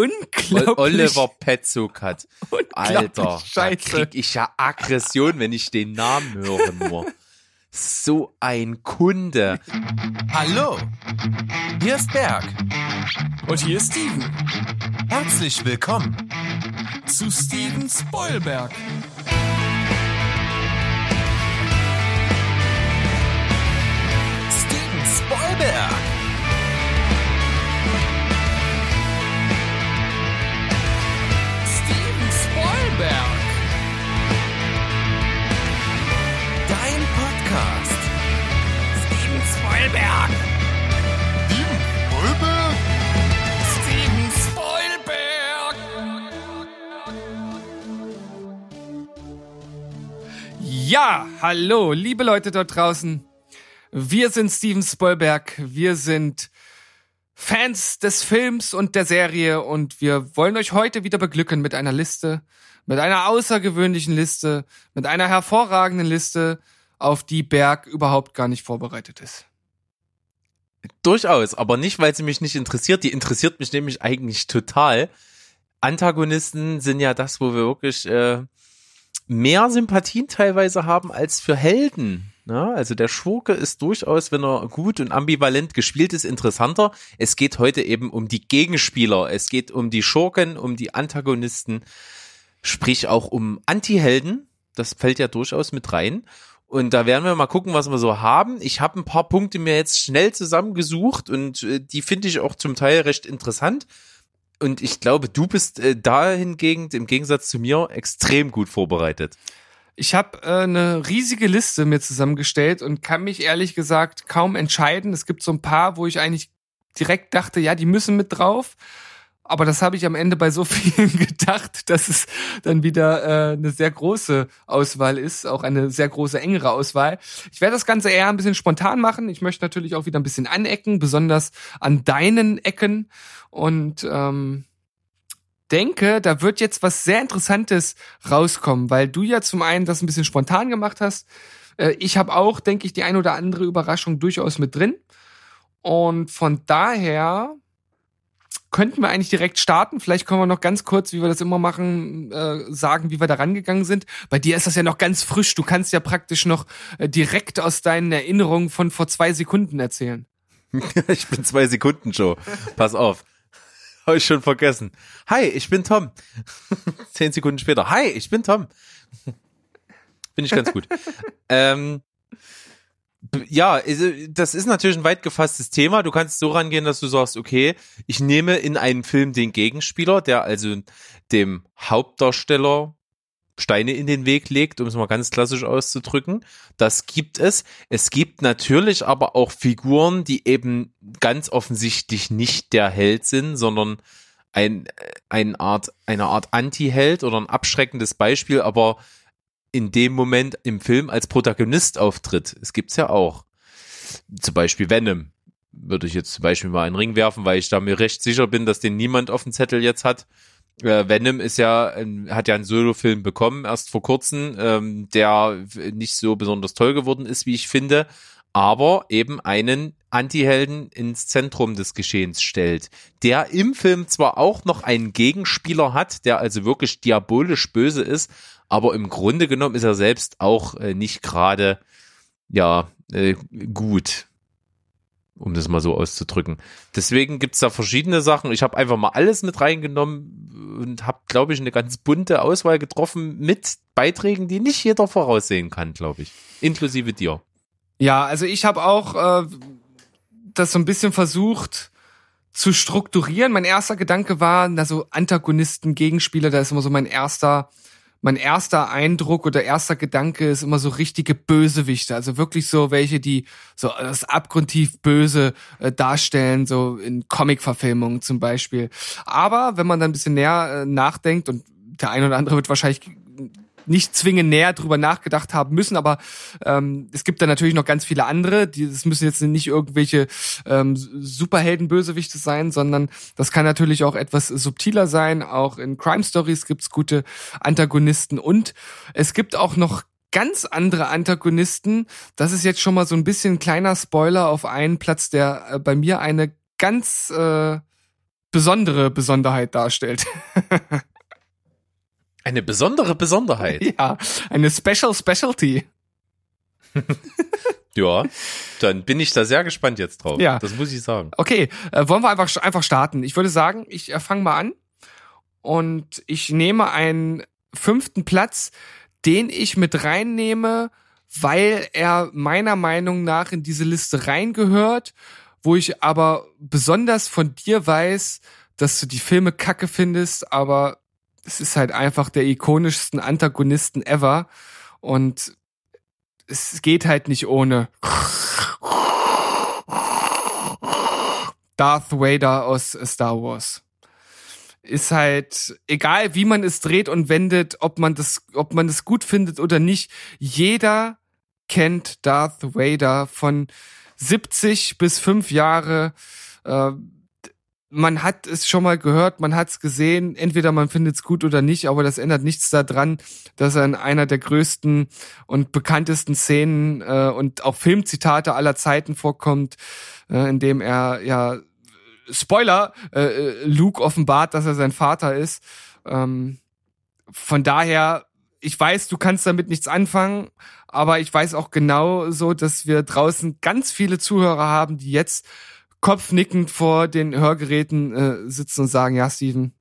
unglaublich. Oliver Petzold hat. Alter, Scheiße. da krieg ich ja Aggression, wenn ich den Namen höre nur. So ein Kunde. Hallo, hier ist Berg. Und hier ist Steven Herzlich willkommen. zu Steven Spoilberg. Steven Spoilberg. Podcast. Steven Spoilberg. Steven Spoilberg. Ja, hallo, liebe Leute dort draußen. Wir sind Steven Spoilberg. Wir sind Fans des Films und der Serie und wir wollen euch heute wieder beglücken mit einer Liste, mit einer außergewöhnlichen Liste, mit einer hervorragenden Liste, auf die Berg überhaupt gar nicht vorbereitet ist. Durchaus, aber nicht, weil sie mich nicht interessiert. Die interessiert mich nämlich eigentlich total. Antagonisten sind ja das, wo wir wirklich äh, mehr Sympathien teilweise haben als für Helden. Ja, also der Schurke ist durchaus, wenn er gut und ambivalent gespielt ist, interessanter. Es geht heute eben um die Gegenspieler. Es geht um die Schurken, um die Antagonisten, sprich auch um Antihelden. Das fällt ja durchaus mit rein. Und da werden wir mal gucken, was wir so haben. Ich habe ein paar Punkte mir jetzt schnell zusammengesucht und äh, die finde ich auch zum Teil recht interessant. Und ich glaube, du bist äh, da hingegen, im Gegensatz zu mir, extrem gut vorbereitet. Ich habe äh, eine riesige Liste mir zusammengestellt und kann mich ehrlich gesagt kaum entscheiden. Es gibt so ein paar, wo ich eigentlich direkt dachte, ja, die müssen mit drauf. Aber das habe ich am Ende bei so vielen gedacht, dass es dann wieder äh, eine sehr große Auswahl ist, auch eine sehr große engere Auswahl. Ich werde das Ganze eher ein bisschen spontan machen. Ich möchte natürlich auch wieder ein bisschen anecken, besonders an deinen Ecken. Und ähm, denke, da wird jetzt was sehr Interessantes rauskommen, weil du ja zum einen das ein bisschen spontan gemacht hast. Äh, Ich habe auch, denke ich, die ein oder andere Überraschung durchaus mit drin. Und von daher könnten wir eigentlich direkt starten. Vielleicht können wir noch ganz kurz, wie wir das immer machen, äh, sagen, wie wir da rangegangen sind. Bei dir ist das ja noch ganz frisch. Du kannst ja praktisch noch äh, direkt aus deinen Erinnerungen von vor zwei Sekunden erzählen. ich bin zwei Sekunden Joe. Pass auf. Habe ich schon vergessen. Hi, ich bin Tom. Zehn Sekunden später. Hi, ich bin Tom. Bin ich ganz gut. ähm, ja, also, das ist natürlich ein weit gefasstes Thema. Du kannst so rangehen, dass du sagst, okay, ich nehme in einen Film den Gegenspieler, der also dem Hauptdarsteller Steine in den Weg legt, um es mal ganz klassisch auszudrücken. Das gibt es. Es gibt natürlich aber auch Figuren, die eben ganz offensichtlich nicht der Held sind, sondern ein, eine Art, eine Art Anti-Held oder ein abschreckendes Beispiel, aber in dem Moment im Film als Protagonist auftritt. Es gibt's ja auch. Zum Beispiel Venom. Würde ich jetzt zum Beispiel mal einen Ring werfen, weil ich da mir recht sicher bin, dass den niemand auf dem Zettel jetzt hat. Äh, Venom ist ja, hat ja einen Solo-Film bekommen, erst vor kurzem, ähm, der nicht so besonders toll geworden ist, wie ich finde, aber eben einen Anti-Helden ins Zentrum des Geschehens stellt, der im Film zwar auch noch einen Gegenspieler hat, der also wirklich diabolisch böse ist, aber im Grunde genommen ist er selbst auch äh, nicht gerade, ja, äh, gut um das mal so auszudrücken. Deswegen gibt's da verschiedene Sachen. Ich habe einfach mal alles mit reingenommen und habe, glaube ich, eine ganz bunte Auswahl getroffen mit Beiträgen, die nicht jeder voraussehen kann, glaube ich. Inklusive dir. Ja, also ich habe auch äh, das so ein bisschen versucht zu strukturieren. Mein erster Gedanke war, na so Antagonisten, Gegenspieler, da ist immer so mein erster mein erster Eindruck oder erster Gedanke ist immer so richtige Bösewichte, also wirklich so welche, die so das abgrundtief Böse äh, darstellen, so in Comic-Verfilmungen zum Beispiel. Aber wenn man dann ein bisschen näher äh, nachdenkt und der eine oder andere wird wahrscheinlich nicht zwingend näher drüber nachgedacht haben müssen, aber ähm, es gibt da natürlich noch ganz viele andere. Die, das müssen jetzt nicht irgendwelche ähm, Superhelden-Bösewichte sein, sondern das kann natürlich auch etwas subtiler sein. Auch in Crime Stories gibt's gute Antagonisten und es gibt auch noch ganz andere Antagonisten. Das ist jetzt schon mal so ein bisschen ein kleiner Spoiler auf einen Platz, der äh, bei mir eine ganz äh, besondere Besonderheit darstellt. Eine besondere Besonderheit. ja, eine Special Specialty. Ja, dann bin ich da sehr gespannt jetzt drauf. Ja. Das muss ich sagen. Okay, äh, wollen wir einfach, einfach starten. Ich würde sagen, ich äh, fange mal an und ich nehme einen fünften Platz, den ich mit reinnehme, weil er meiner Meinung nach in diese Liste reingehört, wo ich aber besonders von dir weiß, dass du die Filme kacke findest, aber es ist halt einfach der ikonischsten Antagonisten ever und es geht halt nicht ohne. Darth Vader aus Star Wars. Ist halt, egal wie man es dreht und wendet, ob man das, ob man das gut findet oder nicht, jeder kennt Darth Vader von 70 bis 5 Jahre. Äh, man hat es schon mal gehört, man hat es gesehen, entweder man findet es gut oder nicht, aber das ändert nichts daran, dass er in einer der größten und bekanntesten Szenen äh, und auch Filmzitate aller Zeiten vorkommt, äh, in dem er ja Spoiler, äh, äh, Luke offenbart, dass er sein Vater ist. Ähm, von daher, ich weiß, du kannst damit nichts anfangen, aber ich weiß auch genau so, dass wir draußen ganz viele Zuhörer haben, die jetzt kopfnickend vor den Hörgeräten äh, sitzen und sagen, ja, Steven,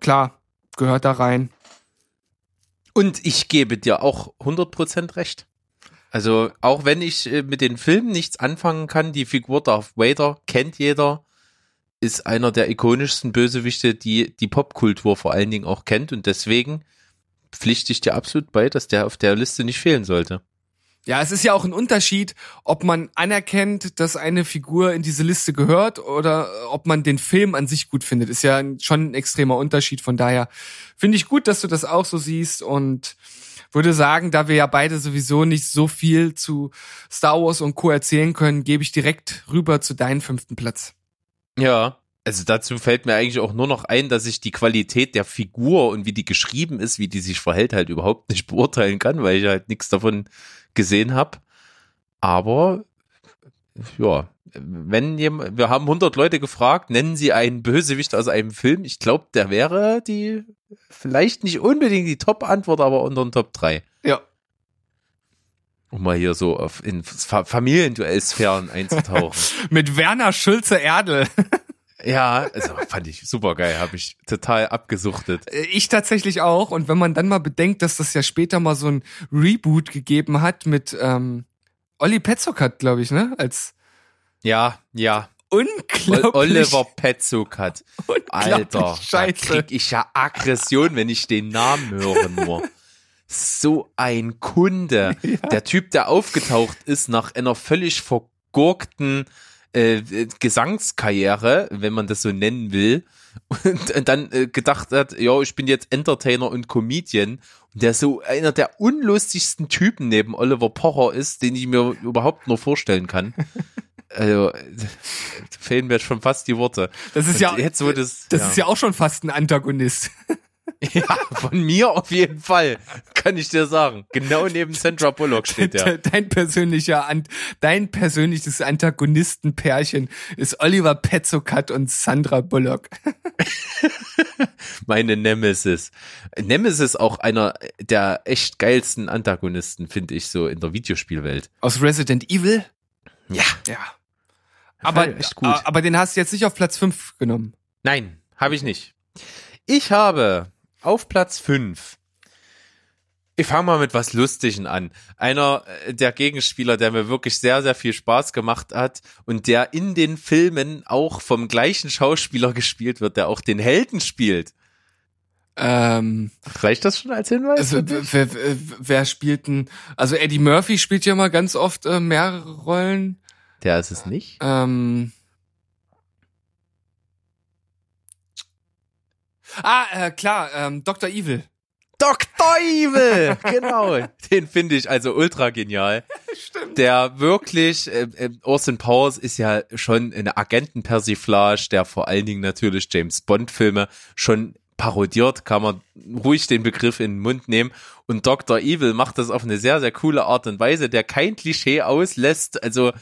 klar, gehört da rein. Und ich gebe dir auch 100% recht. Also, auch wenn ich äh, mit den Filmen nichts anfangen kann, die Figur Darth Vader kennt jeder, ist einer der ikonischsten Bösewichte, die die Popkultur vor allen Dingen auch kennt und deswegen pflichte ich dir absolut bei, dass der auf der Liste nicht fehlen sollte. Ja, es ist ja auch ein Unterschied, ob man anerkennt, dass eine Figur in diese Liste gehört oder ob man den Film an sich gut findet. Ist ja schon ein extremer Unterschied. Von daher finde ich gut, dass du das auch so siehst und würde sagen, da wir ja beide sowieso nicht so viel zu Star Wars und Co. erzählen können, gebe ich direkt rüber zu deinem fünften Platz. Ja. Also dazu fällt mir eigentlich auch nur noch ein, dass ich die Qualität der Figur und wie die geschrieben ist, wie die sich verhält, halt überhaupt nicht beurteilen kann, weil ich halt nichts davon gesehen habe. Aber ja, wenn jemand, wir haben 100 Leute gefragt, nennen sie einen Bösewicht aus einem Film. Ich glaube, der wäre die vielleicht nicht unbedingt die Top-Antwort, aber unter den Top 3. Ja. Um mal hier so auf in Fa Familienduellsphären einzutauchen. Mit Werner Schulze Erdel. Ja, also fand ich super geil, habe ich total abgesuchtet. Äh, Ich tatsächlich auch. Und wenn man dann mal bedenkt, dass das ja später mal so ein Reboot gegeben hat mit ähm, Olli Petzock hat, glaube ich, ne? Als Ja, ja. unglaublich. Ol- Oliver unglaublich Alter, da Scheiße. krieg ich ja Aggression, wenn ich den Namen höre nur. So ein Kunde. Der Typ, der aufgetaucht ist nach einer völlig vergurkten äh, Gesangskarriere, wenn man das so nennen will, und dann äh, gedacht hat, ja, ich bin jetzt Entertainer und Comedian, und der so einer der unlustigsten Typen neben Oliver Pocher ist, den ich mir überhaupt nur vorstellen kann. Also, äh, fehlen mir schon fast die Worte. Das ist Und ja, jetzt wo das, das ist ja auch schon fast ein Antagonist. Ja, von mir auf jeden Fall, kann ich dir sagen. Genau neben Sandra Bullock steht der. Dein persönlicher, dein persönliches Antagonistenpärchen ist Oliver Petzokat und Sandra Bullock. Meine Nemesis. Nemesis auch einer der echt geilsten Antagonisten, finde ich so in der Videospielwelt. Aus Resident Evil? Ja. Ja. Aber, echt gut. aber den hast du jetzt nicht auf Platz 5 genommen. Nein, habe ich nicht. Ich habe auf Platz 5. Ich fange mal mit was Lustigen an. Einer äh, der Gegenspieler, der mir wirklich sehr, sehr viel Spaß gemacht hat und der in den Filmen auch vom gleichen Schauspieler gespielt wird, der auch den Helden spielt. Ähm, Reicht das schon als Hinweis? wer, wer, wer spielt denn, also Eddie Murphy spielt ja mal ganz oft äh, mehrere Rollen. Der ist es nicht. Ähm, ah, äh, klar, ähm, Dr. Evil. Dr. Evil! genau. Den finde ich also ultra genial. Stimmt. Der wirklich, äh, äh, Austin Powers ist ja schon eine Agentenpersiflage, der vor allen Dingen natürlich James Bond Filme schon parodiert, kann man ruhig den Begriff in den Mund nehmen. Und Dr. Evil macht das auf eine sehr, sehr coole Art und Weise, der kein Klischee auslässt. Also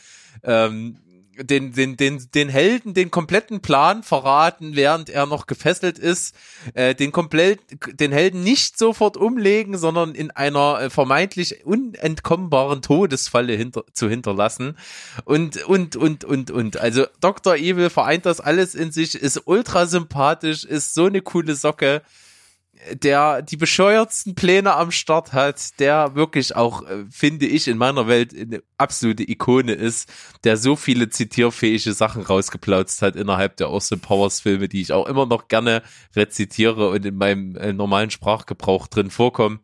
ähm, den, den, den, den Helden den kompletten Plan verraten, während er noch gefesselt ist, äh, den komplett, den Helden nicht sofort umlegen, sondern in einer äh, vermeintlich unentkommbaren Todesfalle hinter, zu hinterlassen und, und, und, und, und. Also Dr. Evil vereint das alles in sich, ist ultra sympathisch, ist so eine coole Socke der die bescheuertsten Pläne am Start hat, der wirklich auch, äh, finde ich, in meiner Welt eine absolute Ikone ist, der so viele zitierfähige Sachen rausgeplautzt hat innerhalb der Austin Powers Filme, die ich auch immer noch gerne rezitiere und in meinem äh, normalen Sprachgebrauch drin vorkommen.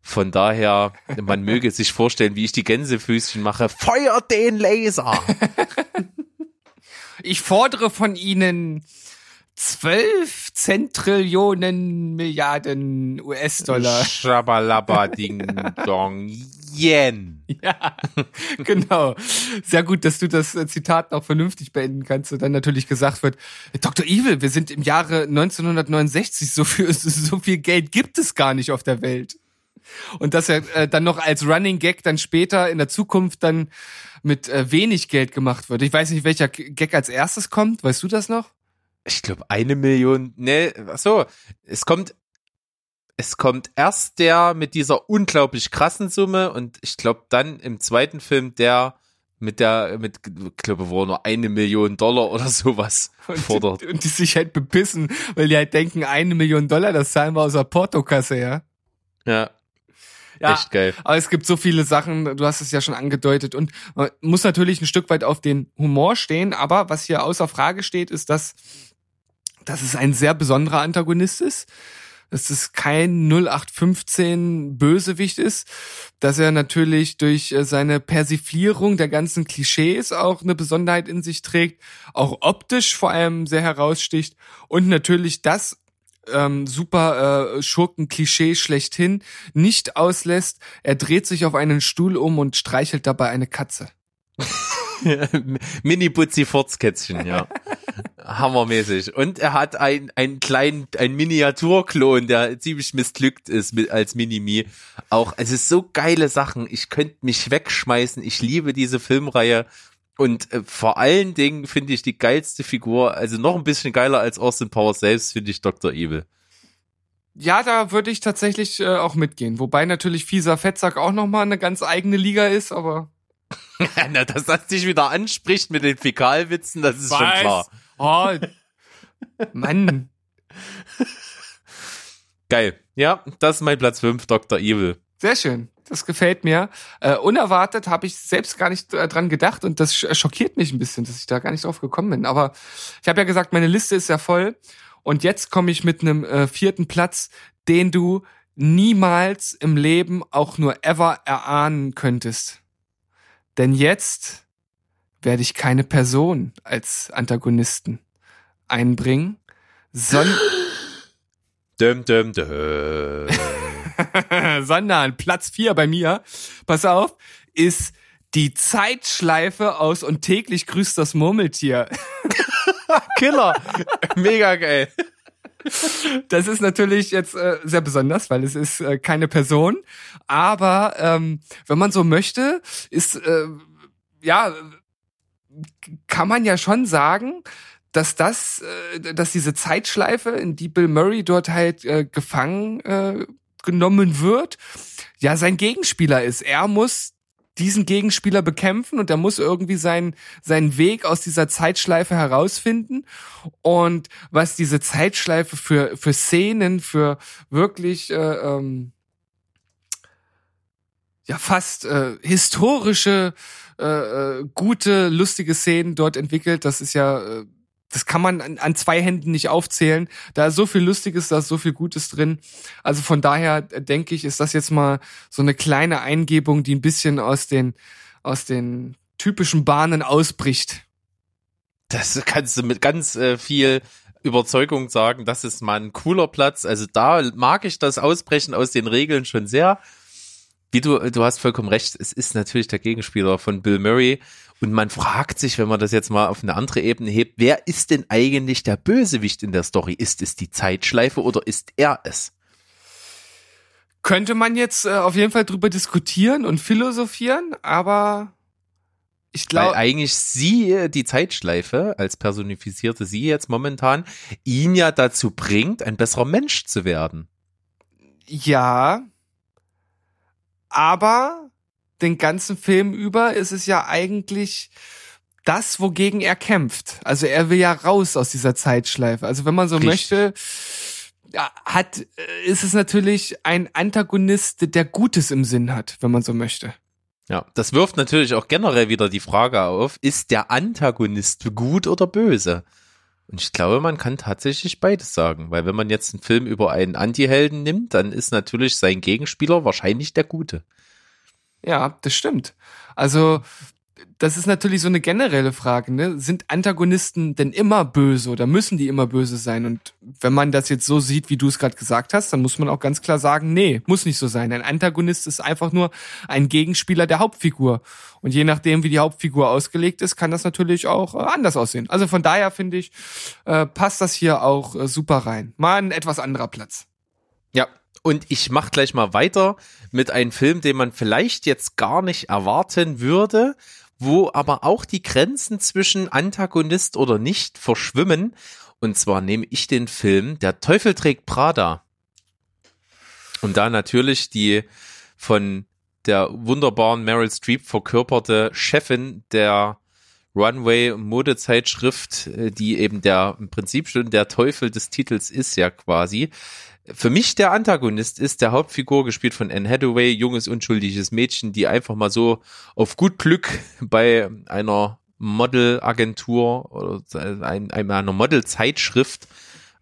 Von daher, man möge sich vorstellen, wie ich die Gänsefüßchen mache. Feuert den Laser! Ich fordere von Ihnen 12 Zentrillionen Milliarden US-Dollar. Schabalaba Ding Dong Yen. Ja, genau. Sehr gut, dass du das äh, Zitat noch vernünftig beenden kannst und dann natürlich gesagt wird, Dr. Evil, wir sind im Jahre 1969, so viel, so viel Geld gibt es gar nicht auf der Welt. Und dass er äh, dann noch als Running Gag dann später in der Zukunft dann mit äh, wenig Geld gemacht wird. Ich weiß nicht, welcher Gag als erstes kommt. Weißt du das noch? Ich glaube, eine Million, ne, so, es kommt, es kommt erst der mit dieser unglaublich krassen Summe und ich glaube dann im zweiten Film der mit der, mit, ich glaube, wo er nur eine Million Dollar oder sowas und, fordert. Und die sich halt bepissen, weil die halt denken, eine Million Dollar, das zahlen wir aus der Portokasse, ja. Ja. Ja, Echt geil. aber es gibt so viele Sachen, du hast es ja schon angedeutet und man muss natürlich ein Stück weit auf den Humor stehen, aber was hier außer Frage steht, ist, dass dass es ein sehr besonderer Antagonist ist, dass es kein 0815 Bösewicht ist, dass er natürlich durch äh, seine Persiflierung der ganzen Klischees auch eine Besonderheit in sich trägt, auch optisch vor allem sehr heraussticht und natürlich das ähm, super äh, Schurken-Klischee schlechthin nicht auslässt. Er dreht sich auf einen Stuhl um und streichelt dabei eine Katze. Mini-Butzi-Furzkätzchen, ja. Hammermäßig. Und er hat ein, einen kleinen, ein Miniaturklon, der ziemlich missglückt ist mit, als Minimi. Auch, es ist so geile Sachen. Ich könnte mich wegschmeißen. Ich liebe diese Filmreihe. Und äh, vor allen Dingen finde ich die geilste Figur, also noch ein bisschen geiler als Austin Powers selbst, finde ich Dr. Evil. Ja, da würde ich tatsächlich äh, auch mitgehen. Wobei natürlich fieser Fettsack auch nochmal eine ganz eigene Liga ist, aber. Na, dass das dich wieder anspricht mit den Fäkalwitzen, das ist schon klar. Oh, Mann. Geil. Ja, das ist mein Platz 5, Dr. Evil. Sehr schön. Das gefällt mir. Äh, unerwartet habe ich selbst gar nicht äh, dran gedacht und das schockiert mich ein bisschen, dass ich da gar nicht drauf gekommen bin. Aber ich habe ja gesagt, meine Liste ist ja voll und jetzt komme ich mit einem äh, vierten Platz, den du niemals im Leben auch nur ever erahnen könntest. Denn jetzt werde ich keine Person als Antagonisten einbringen, sondern sondern Platz 4 bei mir, pass auf, ist die Zeitschleife aus und täglich grüßt das Murmeltier. Killer. Mega geil. Das ist natürlich jetzt äh, sehr besonders, weil es ist äh, keine Person. Aber ähm, wenn man so möchte, ist äh, ja kann man ja schon sagen, dass das, äh, dass diese Zeitschleife, in die Bill Murray dort halt äh, gefangen äh, genommen wird, ja sein Gegenspieler ist. Er muss diesen Gegenspieler bekämpfen und er muss irgendwie seinen, seinen Weg aus dieser Zeitschleife herausfinden. Und was diese Zeitschleife für, für Szenen, für wirklich äh, ähm, ja fast äh, historische, äh, äh, gute, lustige Szenen dort entwickelt, das ist ja äh, das kann man an, an, zwei Händen nicht aufzählen. Da ist so viel Lustiges, da ist so viel Gutes drin. Also von daher denke ich, ist das jetzt mal so eine kleine Eingebung, die ein bisschen aus den, aus den typischen Bahnen ausbricht. Das kannst du mit ganz äh, viel Überzeugung sagen, das ist mal ein cooler Platz. Also da mag ich das Ausbrechen aus den Regeln schon sehr. Wie du, du hast vollkommen recht, es ist natürlich der Gegenspieler von Bill Murray und man fragt sich, wenn man das jetzt mal auf eine andere Ebene hebt, wer ist denn eigentlich der Bösewicht in der Story? Ist es die Zeitschleife oder ist er es? Könnte man jetzt äh, auf jeden Fall drüber diskutieren und philosophieren, aber Ich Weil glaube, eigentlich sie, die Zeitschleife, als personifizierte sie jetzt momentan, ihn ja dazu bringt, ein besserer Mensch zu werden. ja. Aber den ganzen Film über ist es ja eigentlich das, wogegen er kämpft. Also er will ja raus aus dieser Zeitschleife. Also wenn man so Richtig. möchte, ja, hat, äh, ist es natürlich ein Antagonist, der Gutes im Sinn hat, wenn man so möchte. Ja, das wirft natürlich auch generell wieder die Frage auf, ist der Antagonist gut oder böse? Und ich glaube, man kann tatsächlich beides sagen, weil wenn man jetzt einen Film über einen Antihelden nimmt, dann ist natürlich sein Gegenspieler wahrscheinlich der Gute. Ja, das stimmt. Also, das ist natürlich so eine generelle Frage, ne? Sind Antagonisten denn immer böse oder müssen die immer böse sein? Und wenn man das jetzt so sieht, wie du es gerade gesagt hast, dann muss man auch ganz klar sagen, nee, muss nicht so sein. Ein Antagonist ist einfach nur ein Gegenspieler der Hauptfigur. Und je nachdem, wie die Hauptfigur ausgelegt ist, kann das natürlich auch äh, anders aussehen. Also von daher finde ich, äh, passt das hier auch äh, super rein. Mal ein etwas anderer Platz. Ja, und ich mach gleich mal weiter mit einem Film, den man vielleicht jetzt gar nicht erwarten würde, wo aber auch die Grenzen zwischen Antagonist oder nicht verschwimmen. Und zwar nehme ich den Film Der Teufel trägt Prada. Und da natürlich die von der wunderbaren Meryl Streep verkörperte Chefin der Runway-Modezeitschrift, äh, die eben der im Prinzip schon der Teufel des Titels ist ja quasi. Für mich der Antagonist ist der Hauptfigur, gespielt von Anne Hathaway, junges, unschuldiges Mädchen, die einfach mal so auf gut Glück bei einer Modelagentur oder ein- einer Modelzeitschrift,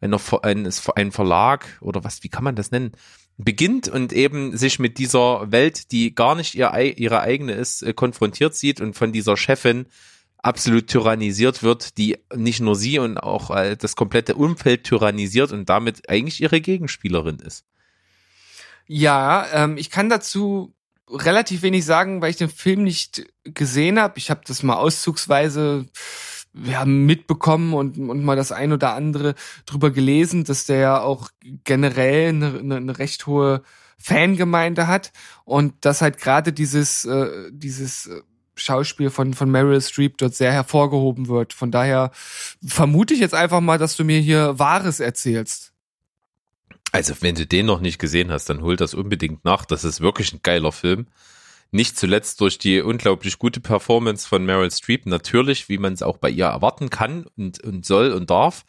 einer, eines, ein Verlag oder was, wie kann man das nennen? beginnt und eben sich mit dieser Welt, die gar nicht ihr, ihre eigene ist, äh, konfrontiert sieht und von dieser Chefin absolut tyrannisiert wird, die nicht nur sie und auch äh, das komplette Umfeld tyrannisiert und damit eigentlich ihre Gegenspielerin ist. Ja, ähm, ich kann dazu relativ wenig sagen, weil ich den Film nicht gesehen habe. Ich habe das mal auszugsweise ja, mitbekommen und, und mal das ein oder andere drüber gelesen, dass der ja auch generell eine, eine, eine recht hohe Fangemeinde hat und dass halt gerade dieses, äh, dieses äh, Schauspiel von, von Meryl Streep dort sehr hervorgehoben wird. Von daher vermute ich jetzt einfach mal, dass du mir hier Wahres erzählst. Also wenn du den noch nicht gesehen hast, dann hol das unbedingt nach. Das ist wirklich ein geiler Film. Nicht zuletzt durch die unglaublich gute Performance von Meryl Streep, natürlich, wie man es auch bei ihr erwarten kann und, und soll und darf.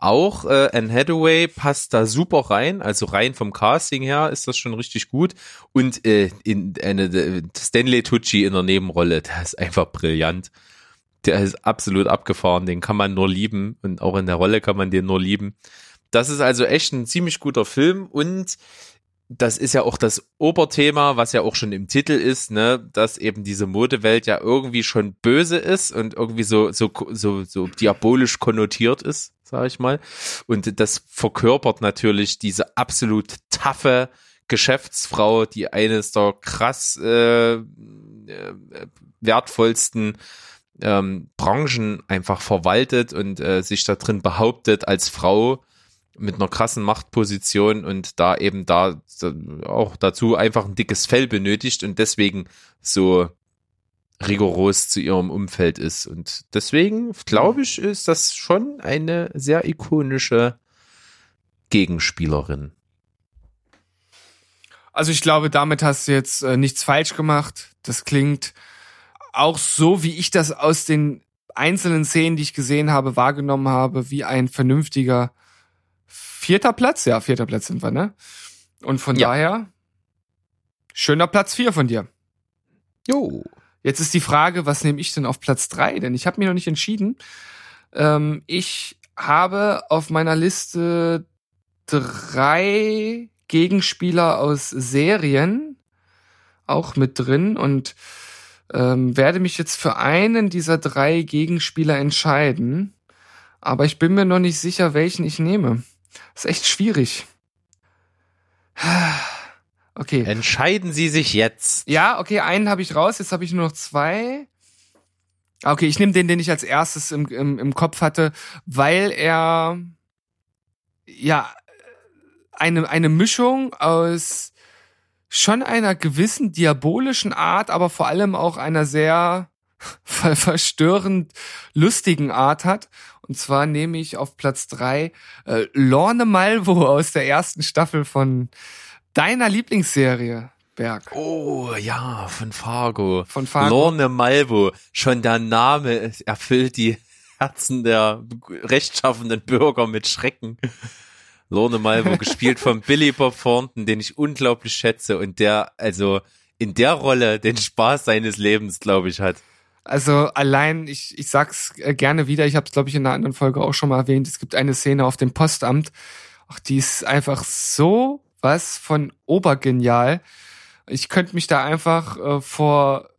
Auch äh, Anne Hathaway passt da super rein, also rein vom Casting her ist das schon richtig gut. Und äh, in eine äh, Stanley Tucci in der Nebenrolle, der ist einfach brillant. Der ist absolut abgefahren, den kann man nur lieben und auch in der Rolle kann man den nur lieben. Das ist also echt ein ziemlich guter Film und das ist ja auch das Oberthema, was ja auch schon im Titel ist, ne, dass eben diese Modewelt ja irgendwie schon böse ist und irgendwie so so so so diabolisch konnotiert ist, sage ich mal. Und das verkörpert natürlich diese absolut taffe Geschäftsfrau, die eines der krass äh, äh, wertvollsten ähm, Branchen einfach verwaltet und äh, sich da drin behauptet als Frau mit einer krassen Machtposition und da eben da auch dazu einfach ein dickes Fell benötigt und deswegen so rigoros zu ihrem Umfeld ist. Und deswegen, glaube ich, ist das schon eine sehr ikonische Gegenspielerin. Also ich glaube, damit hast du jetzt äh, nichts falsch gemacht. Das klingt auch so, wie ich das aus den einzelnen Szenen, die ich gesehen habe, wahrgenommen habe, wie ein vernünftiger vierter Platz. Ja, vierter Platz sind wir, ne? Und von Ja. daher schöner Platz vier von dir. Jo. Jetzt ist die Frage, was nehme ich denn auf Platz drei? Denn ich habe mir noch nicht entschieden. Ähm, ich habe auf meiner Liste drei Gegenspieler aus Serien auch mit drin und ähm, werde mich jetzt für einen dieser drei Gegenspieler entscheiden. Aber ich bin mir noch nicht sicher, welchen ich nehme. Ist echt schwierig. Okay. Entscheiden Sie sich jetzt. Ja, okay, einen habe ich raus, jetzt habe ich nur noch zwei. Ah, Okay, ich nehme den, den ich als erstes im, im, im Kopf hatte, weil er ja eine, eine Mischung aus schon einer gewissen diabolischen Art, aber vor allem auch einer sehr ver verstörend lustigen Art hat. Und zwar nehme ich auf Platz drei äh, Lorne Malvo aus der ersten Staffel von deiner Lieblingsserie, Berg. Oh ja, von Fargo. Von Fargo. Lorne Malvo. Schon der Name erfüllt die Herzen der rechtschaffenden Bürger mit Schrecken. Lorne Malvo, gespielt von Billy Bob Thornton, den ich unglaublich schätze und der also in der Rolle den Spaß seines Lebens, glaube ich, hat. Also allein, ich, ich sag's äh, gerne wieder, ich habe es, glaube ich, in einer anderen Folge auch schon mal erwähnt, es gibt eine Szene auf dem Postamt, ach, die ist einfach so was von obergenial. Ich könnte mich da einfach äh, vor,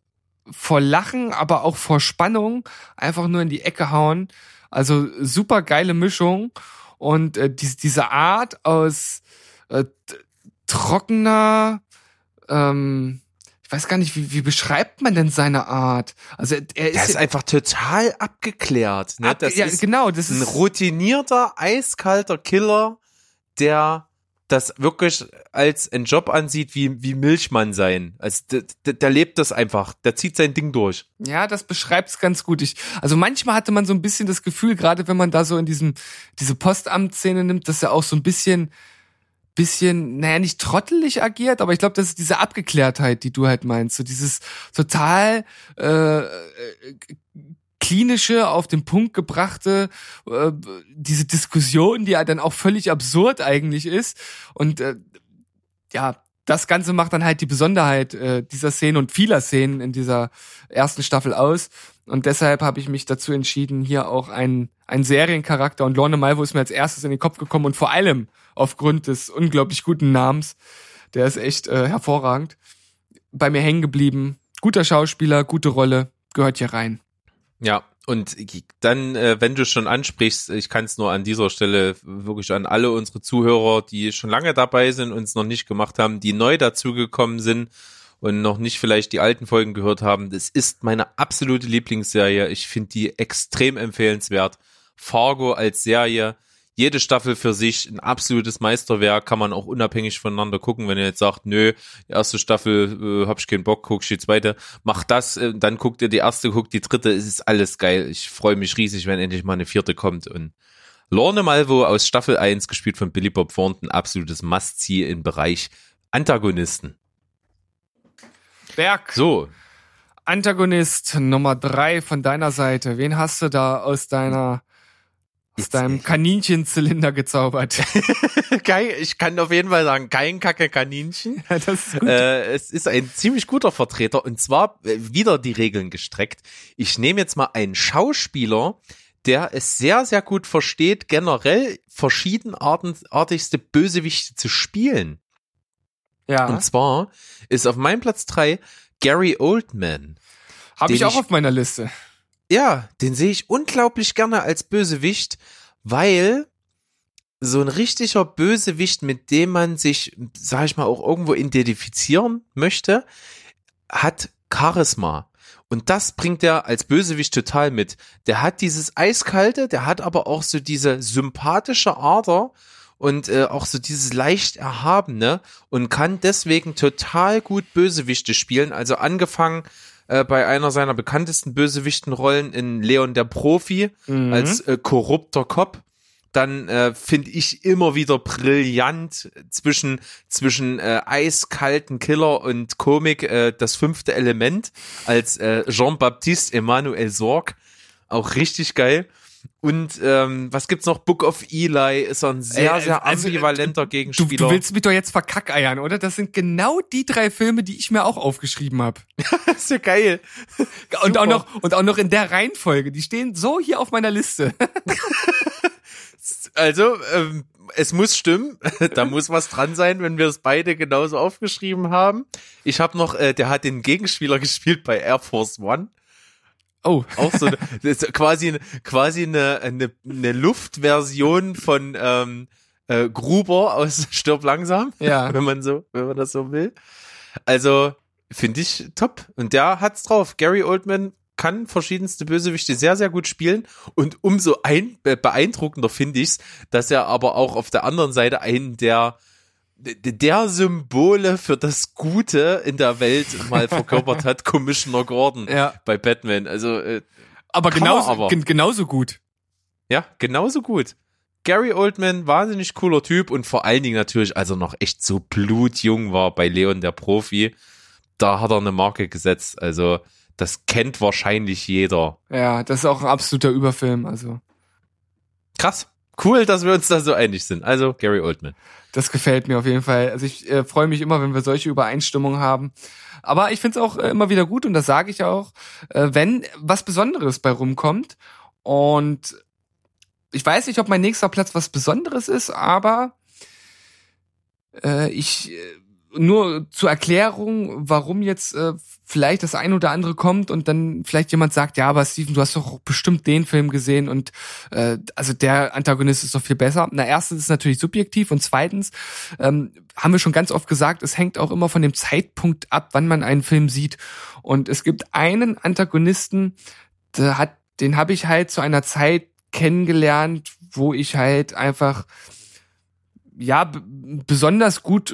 vor Lachen, aber auch vor Spannung einfach nur in die Ecke hauen. Also super geile Mischung und äh, diese, diese Art aus äh, trockener, ähm, weiß gar nicht, wie, wie beschreibt man denn seine Art? Also er ist, ist einfach total abgeklärt. Ne? ab, Das ja, ist genau, das ein ist routinierter, eiskalter Killer, der das wirklich als einen Job ansieht wie, wie Milchmann sein. Also der, der, der lebt das einfach. Der zieht sein Ding durch. Ja, das beschreibt's ganz gut. Ich, also manchmal hatte man so ein bisschen das Gefühl, gerade wenn man da so in diesem diese Postamtszene nimmt, dass er auch so ein bisschen bisschen, naja, nicht trottelig agiert, aber ich glaube, das ist diese Abgeklärtheit, die du halt meinst, so dieses total äh, klinische, auf den Punkt gebrachte, äh, diese Diskussion, die ja dann auch völlig absurd eigentlich ist und äh, ja, das Ganze macht dann halt die Besonderheit äh, dieser Szene und vieler Szenen in dieser ersten Staffel aus. Und deshalb habe ich mich dazu entschieden, hier auch einen, einen Seriencharakter und Lorne Malvo ist mir als erstes in den Kopf gekommen und vor allem aufgrund des unglaublich guten Namens. Der ist echt äh, hervorragend. Bei mir hängen geblieben. Guter Schauspieler, gute Rolle, gehört hier rein. Ja, und dann, äh, wenn du schon ansprichst, ich kann es nur an dieser Stelle wirklich an alle unsere Zuhörer, die schon lange dabei sind und es noch nicht gemacht haben, die neu dazugekommen sind und noch nicht vielleicht die alten Folgen gehört haben, das ist meine absolute Lieblingsserie. Ich finde die extrem empfehlenswert. Fargo als Serie, jede Staffel für sich ein absolutes Meisterwerk, kann man auch unabhängig voneinander gucken. Wenn ihr jetzt sagt, nö, erste Staffel äh, hab ich keinen Bock, guck ich die zweite, macht das, äh, dann guckt ihr die erste, guckt die dritte, es ist alles geil. Ich freue mich riesig, wenn endlich mal eine vierte kommt und Lorne Malvo aus Staffel 1, gespielt von Billy Bob Thornton, absolutes Must-See im Bereich Antagonisten. Berg, So, Antagonist Nummer drei von deiner Seite. Wen hast du da aus deiner aus Jetzt deinem. Kaninchenzylinder gezaubert? geil, ich kann auf jeden Fall sagen, kein Kacke-Kaninchen. das ist gut. Äh, es ist ein ziemlich guter Vertreter und zwar äh, wieder die Regeln gestreckt. Ich nehme jetzt mal einen Schauspieler, der es sehr, sehr gut versteht, generell verschiedenartigste Bösewichte zu spielen. Ja, Und zwar ist auf meinem Platz drei Gary Oldman. habe ich auch ich- auf meiner Liste. Ja, den sehe ich unglaublich gerne als Bösewicht, weil so ein richtiger Bösewicht, mit dem man sich, sag ich mal, auch irgendwo identifizieren möchte, hat Charisma. Und das bringt er als Bösewicht total mit. Der hat dieses Eiskalte, der hat aber auch so diese sympathische Ader und äh, auch so dieses leicht Erhabene und kann deswegen total gut Bösewichte spielen. Also angefangen äh, bei einer seiner bekanntesten Bösewichtenrollen in Leon der Profi Mhm. als äh, korrupter Cop. Dann äh, finde ich immer wieder brillant zwischen zwischen äh, eiskalten Killer und Komik äh, das fünfte Element als äh, Jean-Baptiste Emmanuel Sorg auch richtig geil. Und ähm, was gibt's noch? Book of Eli ist er ein sehr Ey, sehr also, äh, ambivalenter Du, Gegenspieler. du willst mich doch jetzt verkackeiern, oder? Das sind genau die drei Filme, die ich mir auch aufgeschrieben habe. ist ja geil. Und auch noch und auch noch in der Reihenfolge. Die stehen so hier auf meiner Liste. Also, ähm, es muss stimmen. da muss was dran sein, wenn wir es beide genauso aufgeschrieben haben. Ich habe noch, äh, der hat den Gegenspieler gespielt bei Air Force One. Oh, Auch so eine, das ist quasi, quasi eine, eine, eine Luftversion von ähm, äh, Gruber aus Stirb langsam, ja. wenn man so, wenn man das so will. Also finde ich top. Und der hat's drauf. Gary Oldman kann verschiedenste Bösewichte sehr, sehr gut spielen. Und umso ein, beeindruckender finde ich's, dass er aber auch auf der anderen Seite einen der der Symbole für das Gute in der Welt mal verkörpert hat, Commissioner Gordon Ja. bei Batman. Also äh, Aber genauso, aber. gen- genauso gut. ja, genauso gut. Gary Oldman, wahnsinnig cooler Typ und vor allen Dingen natürlich, als er noch echt so blutjung war bei Leon der Profi, da hat er eine Marke gesetzt. Also das kennt wahrscheinlich jeder. Ja, das ist auch ein absoluter Überfilm. Also, Krass. Cool, dass wir uns da so einig sind. Also Gary Oldman. das gefällt mir auf jeden Fall. Also ich äh, freue mich immer, wenn wir solche Übereinstimmungen haben. Aber ich finde es auch äh, immer wieder gut und das sage ich auch, äh, wenn was Besonderes bei rumkommt. Und ich weiß nicht, ob mein nächster Platz was Besonderes ist, aber äh, ich äh, nur zur Erklärung, warum jetzt äh, vielleicht das ein oder andere kommt und dann vielleicht jemand sagt, ja, aber Steven, du hast doch bestimmt den Film gesehen und äh, also der Antagonist ist doch viel besser. Na, erstens ist es natürlich subjektiv und zweitens ähm, haben wir schon ganz oft gesagt, es hängt auch immer von dem Zeitpunkt ab, wann man einen Film sieht. Und es gibt einen Antagonisten, der hat, den habe ich halt zu einer Zeit kennengelernt, wo ich halt einfach ja besonders gut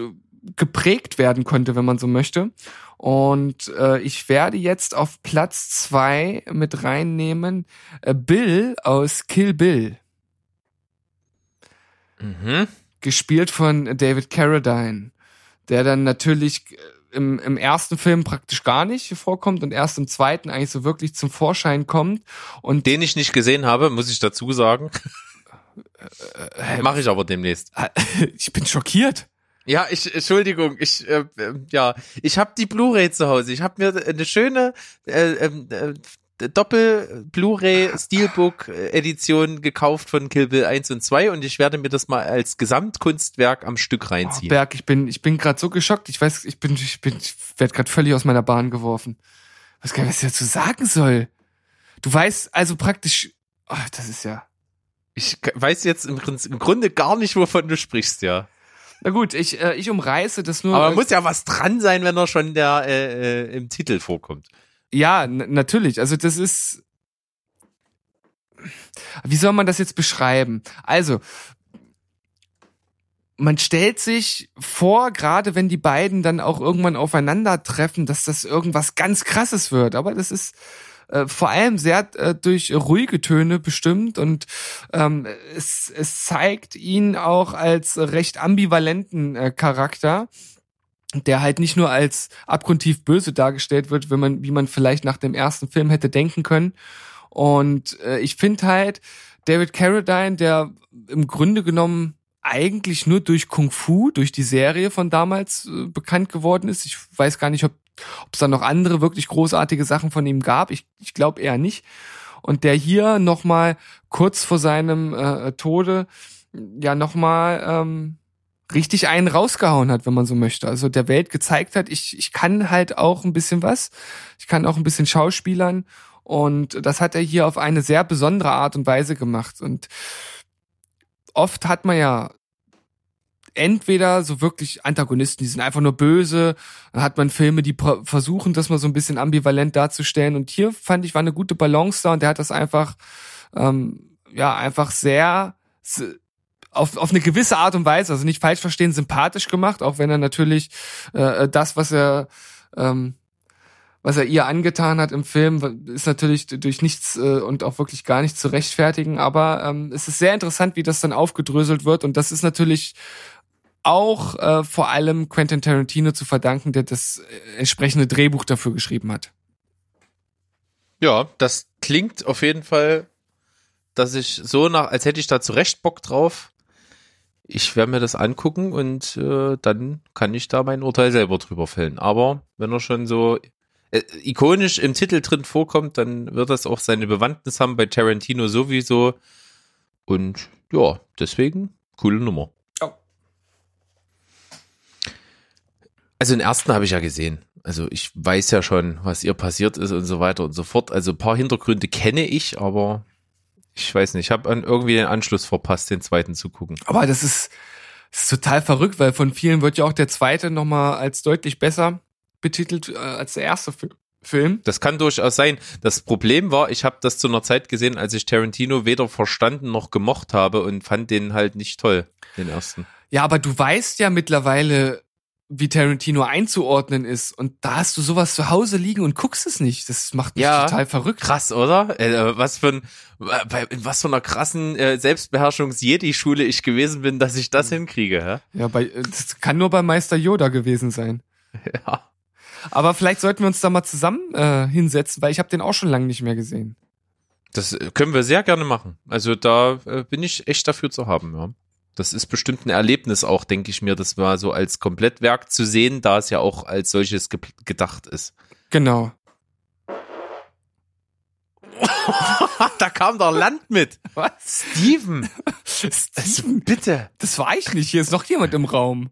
geprägt werden konnte, wenn man so möchte. Und äh, ich werde jetzt auf Platz zwei mit reinnehmen äh, Bill aus Kill Bill, Mhm. gespielt von David Carradine, der dann natürlich äh, im, im ersten Film praktisch gar nicht vorkommt und erst im zweiten eigentlich so wirklich zum Vorschein kommt. Und Den ich nicht gesehen habe, muss ich dazu sagen. Mache ich aber demnächst. ich bin schockiert. Ja, ich Entschuldigung, ich äh, äh, ja, ich habe die Blu-ray zu Hause. Ich habe mir eine schöne äh, ähm, äh, Doppel Blu-ray Steelbook Edition gekauft von Kill Bill 1 und 2 und ich werde mir das mal als Gesamtkunstwerk am Stück Oh, reinziehen. Berg, ich bin, ich bin gerade so geschockt. Ich weiß, ich bin, ich bin, ich werde gerade völlig aus meiner Bahn geworfen. Was kann ich dazu sagen soll? Du weißt also praktisch, oh, das ist ja. ich weiß jetzt im, im Grunde gar nicht, wovon du sprichst, ja. Na gut, ich, äh, ich umreiße das nur. Aber muss ja was dran sein, wenn er schon der äh, äh, im Titel vorkommt. Ja, natürlich. Also das ist. Wie soll man das jetzt beschreiben? Also, man stellt sich vor, gerade wenn die beiden dann auch irgendwann aufeinandertreffen, dass das irgendwas ganz Krasses wird. Aber das ist äh, vor allem sehr äh, durch ruhige Töne bestimmt und ähm, es, es zeigt ihn auch als recht ambivalenten äh, Charakter der halt nicht nur als abgrundtief böse dargestellt wird, wenn man, wie man vielleicht nach dem ersten Film hätte denken können. Und äh, ich finde halt, David Carradine, der im Grunde genommen eigentlich nur durch Kung Fu, durch die Serie von damals äh, bekannt geworden ist. Ich weiß gar nicht, ob ob es da noch andere wirklich großartige Sachen von ihm gab. Ich, ich glaube eher nicht. Und der hier nochmal kurz vor seinem äh, Tode ja nochmal ähm, richtig einen rausgehauen hat, wenn man so möchte. Also der Welt gezeigt hat, ich, ich kann halt auch ein bisschen was. Ich kann auch ein bisschen Schauspielern. Und das hat er hier auf eine sehr besondere Art und Weise gemacht. Und oft hat man ja entweder so wirklich Antagonisten, die sind einfach nur böse, dann hat man Filme, die versuchen, das mal so ein bisschen ambivalent darzustellen. Und hier fand ich, war eine gute Balance da und der hat das einfach, ähm, ja, einfach sehr auf, auf eine gewisse Art und Weise, also nicht falsch verstehen, sympathisch gemacht, auch wenn er natürlich äh, das, was er ähm, was er ihr angetan hat im Film, ist natürlich durch nichts äh, und auch wirklich gar nicht zu rechtfertigen. Aber ähm, es ist sehr interessant, wie das dann aufgedröselt wird. Und das ist natürlich auch äh, vor allem Quentin Tarantino zu verdanken, der das äh, entsprechende Drehbuch dafür geschrieben hat. Ja, das klingt auf jeden Fall, dass ich so nach, als hätte ich da zurecht Bock drauf. Ich werde mir das angucken und äh, dann kann ich da mein Urteil selber drüber fällen. Aber wenn er schon so äh, ikonisch im Titel drin vorkommt, dann wird das auch seine Bewandtnis haben bei Tarantino sowieso. Und ja, deswegen coole Nummer. Also den ersten habe ich ja gesehen. Also ich weiß ja schon, was ihr passiert ist und so weiter und so fort. Also ein paar Hintergründe kenne ich, aber ich weiß nicht, ich habe irgendwie den Anschluss verpasst, den zweiten zu gucken. Aber das ist, das ist total verrückt, weil von vielen wird ja auch der zweite nochmal als deutlich besser betitelt äh, als der erste Fi- Film. Das kann durchaus sein. Das Problem war, ich habe das zu einer Zeit gesehen, als ich Tarantino weder verstanden noch gemocht habe und fand den halt nicht toll, den ersten. Ja, aber du weißt ja mittlerweile, wie Tarantino einzuordnen ist. Und da hast du sowas zu Hause liegen und guckst es nicht. Das macht mich Ja. total verrückt. Krass, oder? Äh, was für ein, bei, in was für einer krassen äh, Selbstbeherrschungs-Jedi-Schule ich gewesen bin, dass ich das hinkriege, hä? Ja, bei, äh, das kann nur bei Meister Yoda gewesen sein. Ja. Aber vielleicht sollten wir uns da mal zusammen äh, hinsetzen, weil ich habe den auch schon lange nicht mehr gesehen. Das können wir sehr gerne machen. Also da äh, bin ich echt dafür zu haben, ja. Das ist bestimmt ein Erlebnis auch, denke ich mir, das war so als Komplettwerk zu sehen, da es ja auch als solches ge gedacht ist. Genau. da kam der Land mit. Was? Steven, Steven, bitte. das war ich nicht. Hier ist noch jemand im Raum.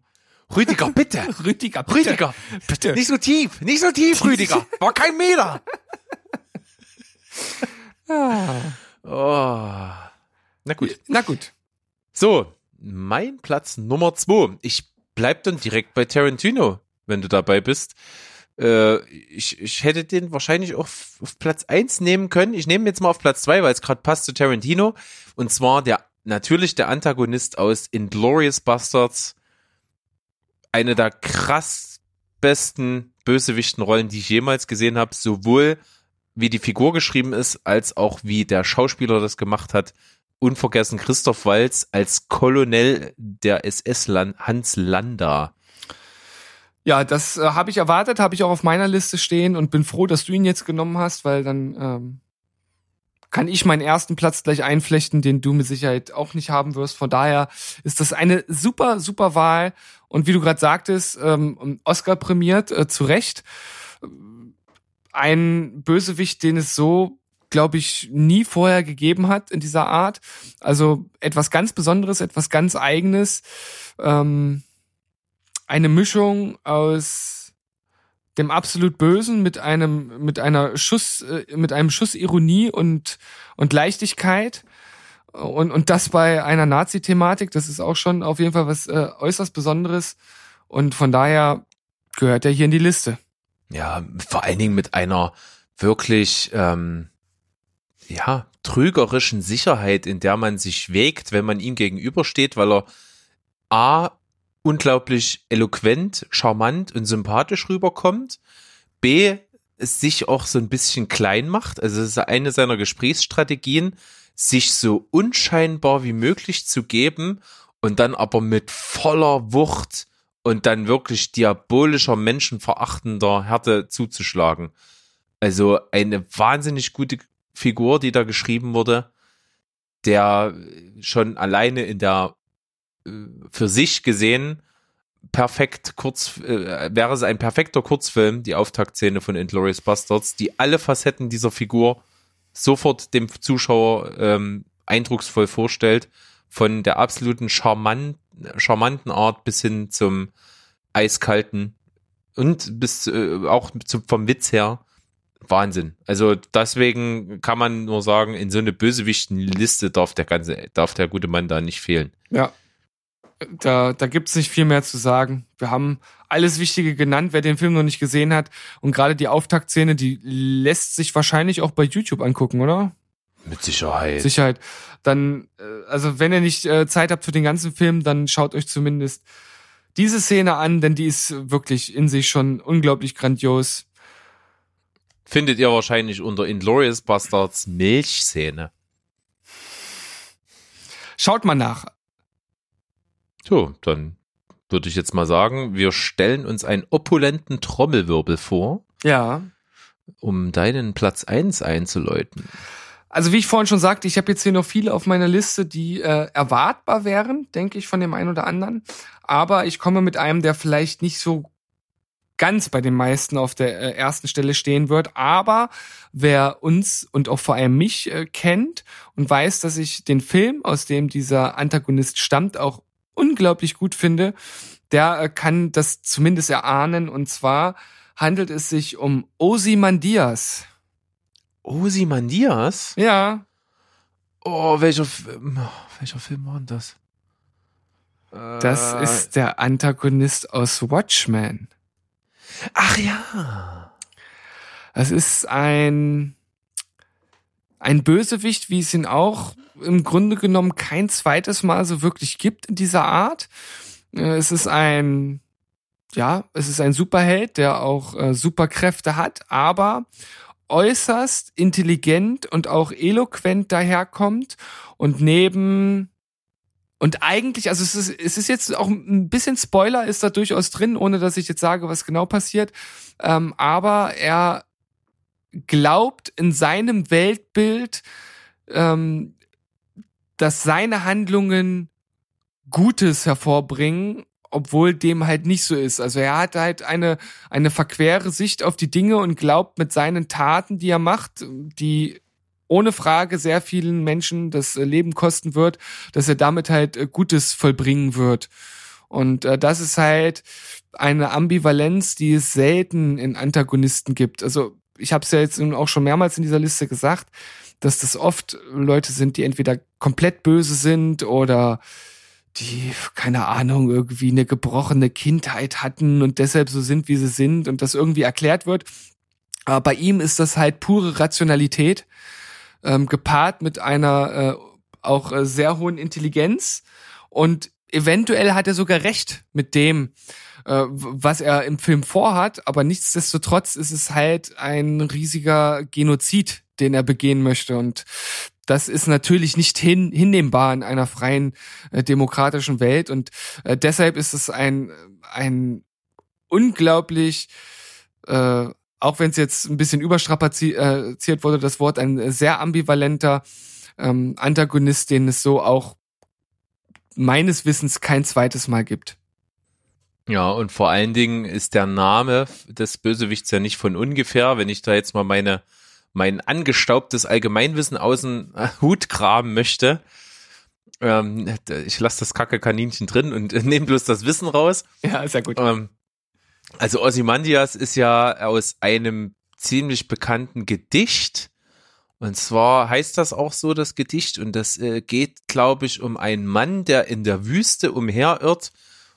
Rüdiger, bitte. Rüdiger, bitte. Rüdiger, bitte. nicht so tief, nicht so tief, Rüdiger. War kein Meter. Ah. Oh. Na gut. Na gut. So, mein Platz Nummer zwei. Ich bleib dann direkt bei Tarantino, wenn du dabei bist. Äh, ich, ich hätte den wahrscheinlich auch auf Platz eins nehmen können. Ich nehme jetzt mal auf Platz zwei, weil es gerade passt zu Tarantino. Und zwar der natürlich der Antagonist aus Inglorious Bastards. Eine der krass besten Bösewichtenrollen, die ich jemals gesehen habe. Sowohl wie die Figur geschrieben ist, als auch wie der Schauspieler das gemacht hat. Unvergessen Christoph Walz als Kolonel der SS Hans Landa. Ja, das äh, habe ich erwartet, habe ich auch auf meiner Liste stehen und bin froh, dass du ihn jetzt genommen hast, weil dann ähm, kann ich meinen ersten Platz gleich einflechten, den du mit Sicherheit auch nicht haben wirst. Von daher ist das eine super, super Wahl. Und wie du gerade sagtest, ähm, Oscar prämiert, äh, zu Recht. Ein Bösewicht, den es so, glaube ich, nie vorher gegeben hat in dieser Art. Also etwas ganz Besonderes, etwas ganz Eigenes. Ähm, eine Mischung aus dem absolut Bösen mit einem mit einer Schuss äh, mit einem Schuss Ironie und und Leichtigkeit und und das bei einer Nazi-Thematik, das ist auch schon auf jeden Fall was äh, äußerst Besonderes und von daher gehört er hier in die Liste. Ja, vor allen Dingen mit einer wirklich, ähm, ja, trügerischen Sicherheit, in der man sich wägt, wenn man ihm gegenübersteht, weil er A, unglaublich eloquent, charmant und sympathisch rüberkommt, B, sich auch so ein bisschen klein macht, also es ist eine seiner Gesprächsstrategien, sich so unscheinbar wie möglich zu geben und dann aber mit voller Wucht und dann wirklich diabolischer, menschenverachtender Härte zuzuschlagen. Also eine wahnsinnig gute Figur, die da geschrieben wurde, der schon alleine in der äh, für sich gesehen perfekt kurz äh, wäre es ein perfekter Kurzfilm, die Auftaktszene von Inglourious Bastards, die alle Facetten dieser Figur sofort dem Zuschauer ähm, eindrucksvoll vorstellt, von der absoluten charmant, charmanten Art bis hin zum eiskalten und bis äh, auch zum, vom Witz her Wahnsinn. Also deswegen kann man nur sagen, in so eine Bösewichtenliste darf der ganze, darf der gute Mann da nicht fehlen. Ja. Da, da gibt's nicht viel mehr zu sagen. Wir haben alles Wichtige genannt, wer den Film noch nicht gesehen hat. Und gerade die Auftaktszene, die lässt sich wahrscheinlich auch bei YouTube angucken, oder? Mit Sicherheit. Sicherheit. Dann, äh, also wenn ihr nicht äh, Zeit habt für den ganzen Film, dann schaut euch zumindest diese Szene an, denn die ist wirklich in sich schon unglaublich grandios. Findet ihr wahrscheinlich unter Inglorious Bastards Milchszene. Schaut mal nach. So, dann würde ich jetzt mal sagen, wir stellen uns einen opulenten Trommelwirbel vor, Ja. um deinen Platz eins einzuläuten. Also wie ich vorhin schon sagte, ich habe jetzt hier noch viele auf meiner Liste, die äh, erwartbar wären, denke ich, von dem einen oder anderen. Aber ich komme mit einem, der vielleicht nicht so ganz bei den meisten auf der äh, ersten Stelle stehen wird. Aber wer uns und auch vor allem mich äh, kennt und weiß, dass ich den Film, aus dem dieser Antagonist stammt, auch unglaublich gut finde, der äh, kann das zumindest erahnen. Und zwar handelt es sich um Ozymandias. Ozymandias? Ja, Oh, welcher Film, welcher Film war denn das? Das ist der Antagonist aus Watchmen. Ach ja. Das ist ein, ein Bösewicht, wie es ihn auch im Grunde genommen kein zweites Mal so wirklich gibt in dieser Art. Äh, Es ist ein, ja, es ist ein Superheld, der auch äh, Superkräfte hat, aber äußerst intelligent und auch eloquent daherkommt und neben und eigentlich, also es ist, es ist jetzt auch ein bisschen Spoiler ist da durchaus drin, ohne dass ich jetzt sage, was genau passiert. Ähm, aber er glaubt in seinem Weltbild, ähm, dass seine Handlungen Gutes hervorbringen, obwohl dem halt nicht so ist. Also er hat halt eine, eine verquere Sicht auf die Dinge und glaubt mit seinen Taten, die er macht, die ohne Frage sehr vielen Menschen das äh, Leben kosten wird, dass er damit halt äh, Gutes vollbringen wird. Und äh, das ist halt eine Ambivalenz, die es selten in Antagonisten gibt. Also ich habe es ja jetzt auch schon mehrmals in dieser Liste gesagt, dass das oft Leute sind, die entweder komplett böse sind oder die, keine Ahnung, irgendwie eine gebrochene Kindheit hatten und deshalb so sind, wie sie sind und das irgendwie erklärt wird. Aber bei ihm ist das halt pure Rationalität, ähm, gepaart mit einer äh, auch äh, sehr hohen Intelligenz. Und eventuell hat er sogar recht mit dem, äh, was er im Film vorhat, aber nichtsdestotrotz ist es halt ein riesiger Genozid, den er begehen möchte. Und das ist natürlich nicht hin, hinnehmbar in einer freien äh, demokratischen Welt. Und äh, deshalb ist es ein ein unglaublich äh, auch wenn es jetzt ein bisschen überstrapaziert wurde, das Wort ein sehr ambivalenter ähm, Antagonist, den es so auch meines Wissens kein zweites Mal gibt. Ja, und vor allen Dingen ist der Name des Bösewichts ja nicht von ungefähr. Wenn ich da jetzt mal meine, mein angestaubtes Allgemeinwissen aus dem Hut graben möchte, ähm, ich lasse das kacke Kaninchen drin und nehme bloß das Wissen raus. Ja, sehr gut. Ähm, also Ozymandias ist ja aus einem ziemlich bekannten Gedicht. Und zwar heißt das auch so, das Gedicht. Und das äh, geht, glaube ich, um einen Mann, der in der Wüste umherirrt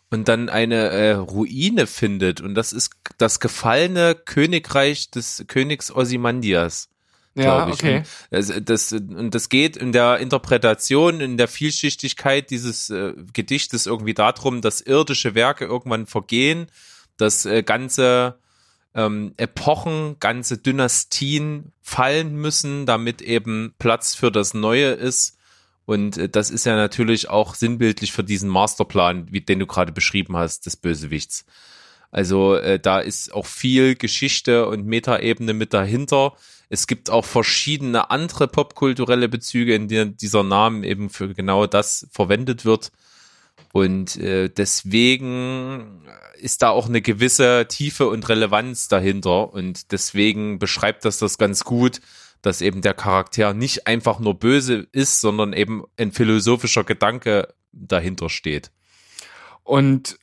und dann eine äh, Ruine findet. Und das ist das gefallene Königreich des Königs Ozymandias. Ja, okay. Und das, das, und das geht in der Interpretation, in der Vielschichtigkeit dieses äh, Gedichtes irgendwie darum, dass irdische Werke irgendwann vergehen, dass äh, ganze ähm, Epochen, ganze Dynastien fallen müssen, damit eben Platz für das Neue ist. Und äh, das ist ja natürlich auch sinnbildlich für diesen Masterplan, wie den du gerade beschrieben hast, des Bösewichts. Also äh, da ist auch viel Geschichte und Metaebene mit dahinter. Es gibt auch verschiedene andere popkulturelle Bezüge, in denen dieser Name eben für genau das verwendet wird. Und äh, deswegen ist da auch eine gewisse Tiefe und Relevanz dahinter. Und deswegen beschreibt das das ganz gut, dass eben der Charakter nicht einfach nur böse ist, sondern eben ein philosophischer Gedanke dahinter steht. Und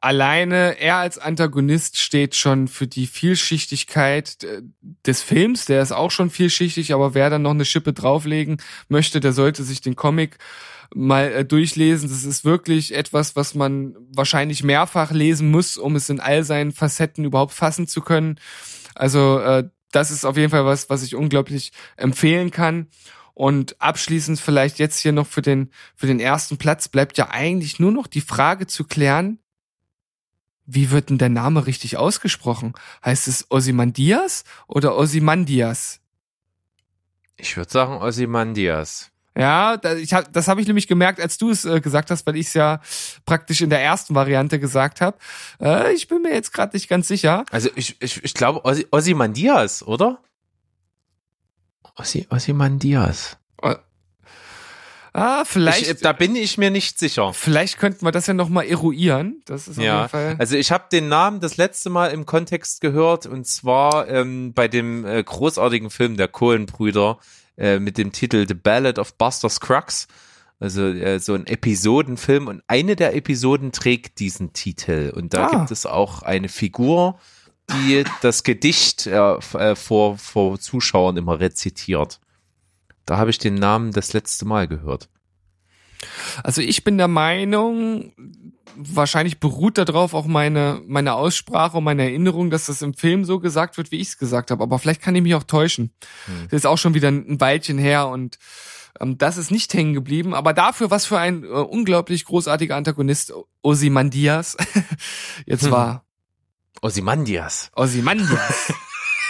alleine er als Antagonist steht schon für die Vielschichtigkeit äh, des Films. Der ist auch schon vielschichtig, aber wer dann noch eine Schippe drauflegen möchte, der sollte sich den Comic mal äh, durchlesen. Das ist wirklich etwas, was man wahrscheinlich mehrfach lesen muss, um es in all seinen Facetten überhaupt fassen zu können. Also äh, das ist auf jeden Fall was, was ich unglaublich empfehlen kann. Und abschließend vielleicht jetzt hier noch für den, für den ersten Platz bleibt ja eigentlich nur noch die Frage zu klären, wie wird denn der Name richtig ausgesprochen? Heißt es Ozymandias oder Ozymandias? Ich würde sagen Ozymandias. Ja, ich hab, das habe ich nämlich gemerkt, als du es äh, gesagt hast, weil ich es ja praktisch in der ersten Variante gesagt habe. Äh, ich bin mir jetzt gerade nicht ganz sicher. Also ich, ich, ich glaube Ozy- Ozymandias, oder? Ozy, Ozymandias. Ah, vielleicht, Ich, da bin ich mir nicht sicher. vielleicht könnten wir das ja noch mal eruieren. Das ist auf Ja, jeden Fall. also ich habe den Namen das letzte Mal im Kontext gehört und zwar ähm, bei dem äh, großartigen Film der Coen-Brüder äh, mit dem Titel The Ballad of Buster Scruggs. Also äh, so ein Episodenfilm und eine der Episoden trägt diesen Titel und da Ah. gibt es auch eine Figur, die das Gedicht äh, äh, vor, vor Zuschauern immer rezitiert. Da habe ich den Namen das letzte Mal gehört. Also ich bin der Meinung, wahrscheinlich beruht darauf auch meine, meine Aussprache und meine Erinnerung, dass das im Film so gesagt wird, wie ich es gesagt habe. Aber vielleicht kann ich mich auch täuschen. Hm. Das ist auch schon wieder ein Weilchen her und Ähm, das ist nicht hängen geblieben, aber dafür, was für ein äh, unglaublich großartiger Antagonist Ozymandias jetzt Hm. war. Ozymandias. Ozymandias.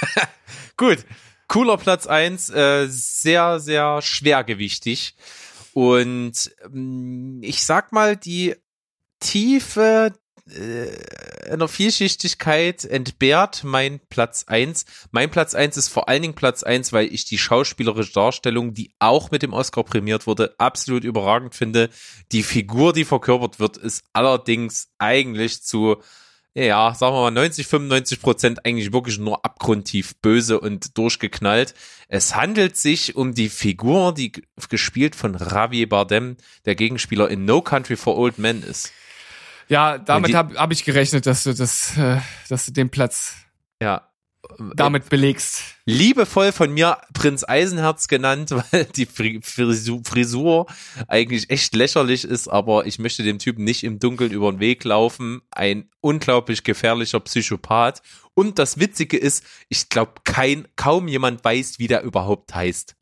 Gut. Cooler Platz eins, äh, sehr, sehr schwergewichtig. Und ähm, ich sag mal, die Tiefe äh, einer Vielschichtigkeit entbehrt mein Platz eins. Mein Platz eins ist vor allen Dingen Platz eins, weil ich die schauspielerische Darstellung, die auch mit dem Oscar prämiert wurde, absolut überragend finde. Die Figur, die verkörpert wird, ist allerdings eigentlich zu ja, sagen wir mal 90, 95 Prozent eigentlich wirklich nur abgrundtief böse und durchgeknallt. Es handelt sich um die Figur, die gespielt von Javier Bardem, der Gegenspieler in No Country for Old Men ist. Ja, damit habe hab ich gerechnet, dass du das, äh, dass du den Platz Ja. damit belegst. Liebevoll von mir Prinz Eisenherz genannt, weil die Fri- Frisu- Frisur eigentlich echt lächerlich ist, aber ich möchte dem Typen nicht im Dunkeln über den Weg laufen. Ein unglaublich gefährlicher Psychopath. Und das Witzige ist, ich glaube, kein, kaum jemand weiß, wie der überhaupt heißt.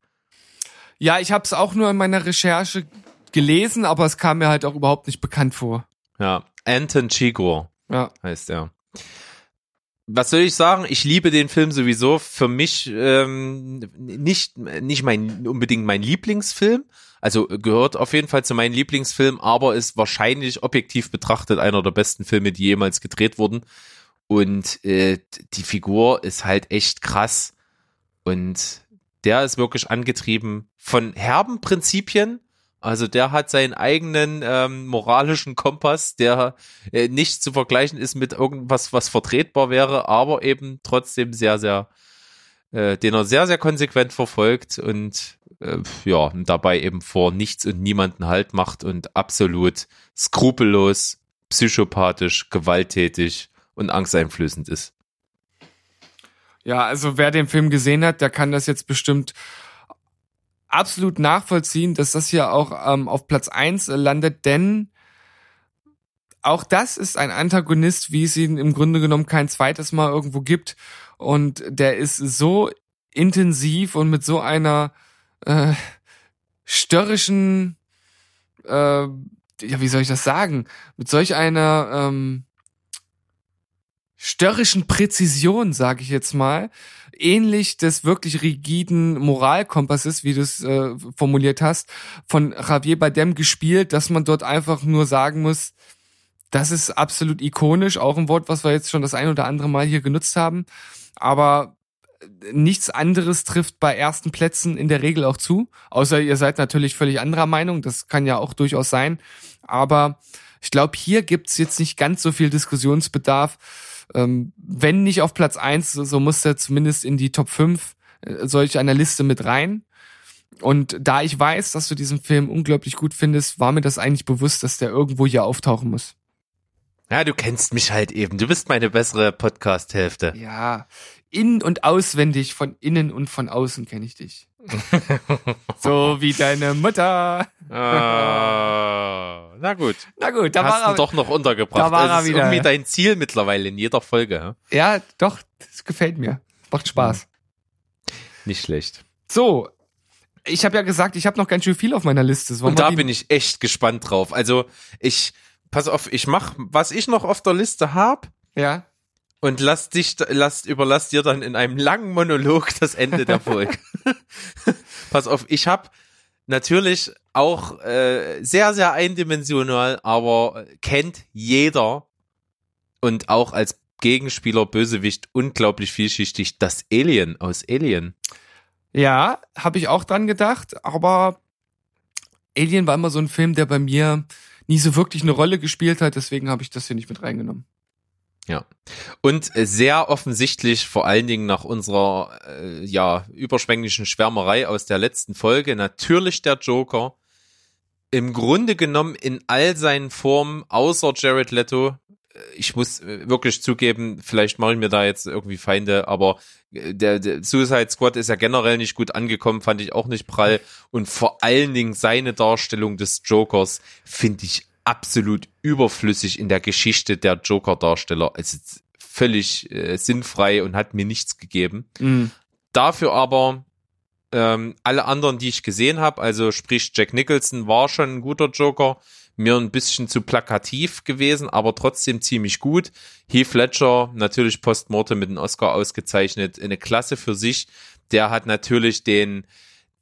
Ja, ich habe es auch nur in meiner Recherche gelesen, aber es kam mir halt auch überhaupt nicht bekannt vor. Ja, Anton Chigurh Ja. heißt er. Was soll ich sagen? Ich liebe den Film sowieso. Für mich ähm, nicht nicht mein unbedingt mein Lieblingsfilm. Also gehört auf jeden Fall zu meinen Lieblingsfilmen, aber ist wahrscheinlich objektiv betrachtet einer der besten Filme, die jemals gedreht wurden. Und äh, die Figur ist halt echt krass. Und der ist wirklich angetrieben von herben Prinzipien. Also der hat seinen eigenen ähm, moralischen Kompass, der äh, nicht zu vergleichen ist mit irgendwas, was vertretbar wäre, aber eben trotzdem sehr, sehr, äh, den er sehr, sehr konsequent verfolgt und äh, ja, dabei eben vor nichts und niemanden Halt macht und absolut skrupellos, psychopathisch, gewalttätig und angsteinflößend ist. Ja, also wer den Film gesehen hat, der kann das jetzt bestimmt absolut nachvollziehen, dass das hier auch ähm, auf Platz eins äh, landet, denn auch das ist ein Antagonist, wie es ihn im Grunde genommen kein zweites Mal irgendwo gibt. Und der ist so intensiv und mit so einer äh, störrischen, äh, ja, wie soll ich das sagen? Mit solch einer ähm, störrischen Präzision, sage ich jetzt mal, ähnlich des wirklich rigiden Moralkompasses, wie du es äh, formuliert hast, von Javier Bardem gespielt, dass man dort einfach nur sagen muss, das ist absolut ikonisch, auch ein Wort, was wir jetzt schon das ein oder andere Mal hier genutzt haben, aber nichts anderes trifft bei ersten Plätzen in der Regel auch zu, außer ihr seid natürlich völlig anderer Meinung, das kann ja auch durchaus sein, aber ich glaube, hier gibt's jetzt nicht ganz so viel Diskussionsbedarf, ähm, wenn nicht auf Platz eins, so muss er zumindest in die Top 5 äh, solch einer Liste mit rein. Und da ich weiß, dass du diesen Film unglaublich gut findest, war mir das eigentlich bewusst, dass der irgendwo hier auftauchen muss. Ja, du kennst mich halt eben. Du bist meine bessere Podcast-Hälfte. Ja, in- und auswendig, von innen und von außen kenne ich dich. so wie deine Mutter. Ah, na gut. Na gut, da Hast war er. doch noch untergebracht. da war das er ist wieder. irgendwie dein Ziel mittlerweile in jeder Folge. Ja? Ja, doch, das gefällt mir. Macht Spaß. Nicht schlecht. So, ich habe ja gesagt, ich habe noch ganz schön viel auf meiner Liste. Und da bin ich echt gespannt drauf. Also ich, pass auf, ich mach, was ich noch auf der Liste hab Ja. Und lass dich, lass, überlass dir dann in einem langen Monolog das Ende der Folge. pass auf, ich hab natürlich auch äh, sehr, sehr eindimensional, aber kennt jeder und auch als Gegenspieler Bösewicht unglaublich vielschichtig das Alien aus Alien. Ja, habe ich auch dran gedacht, aber Alien war immer so ein Film, der bei mir nie so wirklich eine Rolle gespielt hat, deswegen habe ich das hier nicht mit reingenommen. Und äh, sehr offensichtlich, vor allen Dingen nach unserer äh, ja überschwänglichen Schwärmerei aus der letzten Folge, natürlich der Joker. Im Grunde genommen in all seinen Formen, außer Jared Leto. Äh, Ich muss äh, wirklich zugeben, vielleicht mache ich mir da jetzt irgendwie Feinde, aber der, der Suicide Squad ist ja generell nicht gut angekommen, fand ich auch nicht prall. Und vor allen Dingen seine Darstellung des Jokers finde ich absolut überflüssig in der Geschichte der Joker-Darsteller. Es ist völlig äh, sinnfrei und hat mir nichts gegeben. Mhm. Dafür aber Ähm, alle anderen, die ich gesehen habe, also sprich Jack Nicholson war schon ein guter Joker, mir ein bisschen zu plakativ gewesen, aber trotzdem ziemlich gut. Heath Ledger natürlich postmortem mit dem Oscar ausgezeichnet, eine Klasse für sich. Der hat natürlich den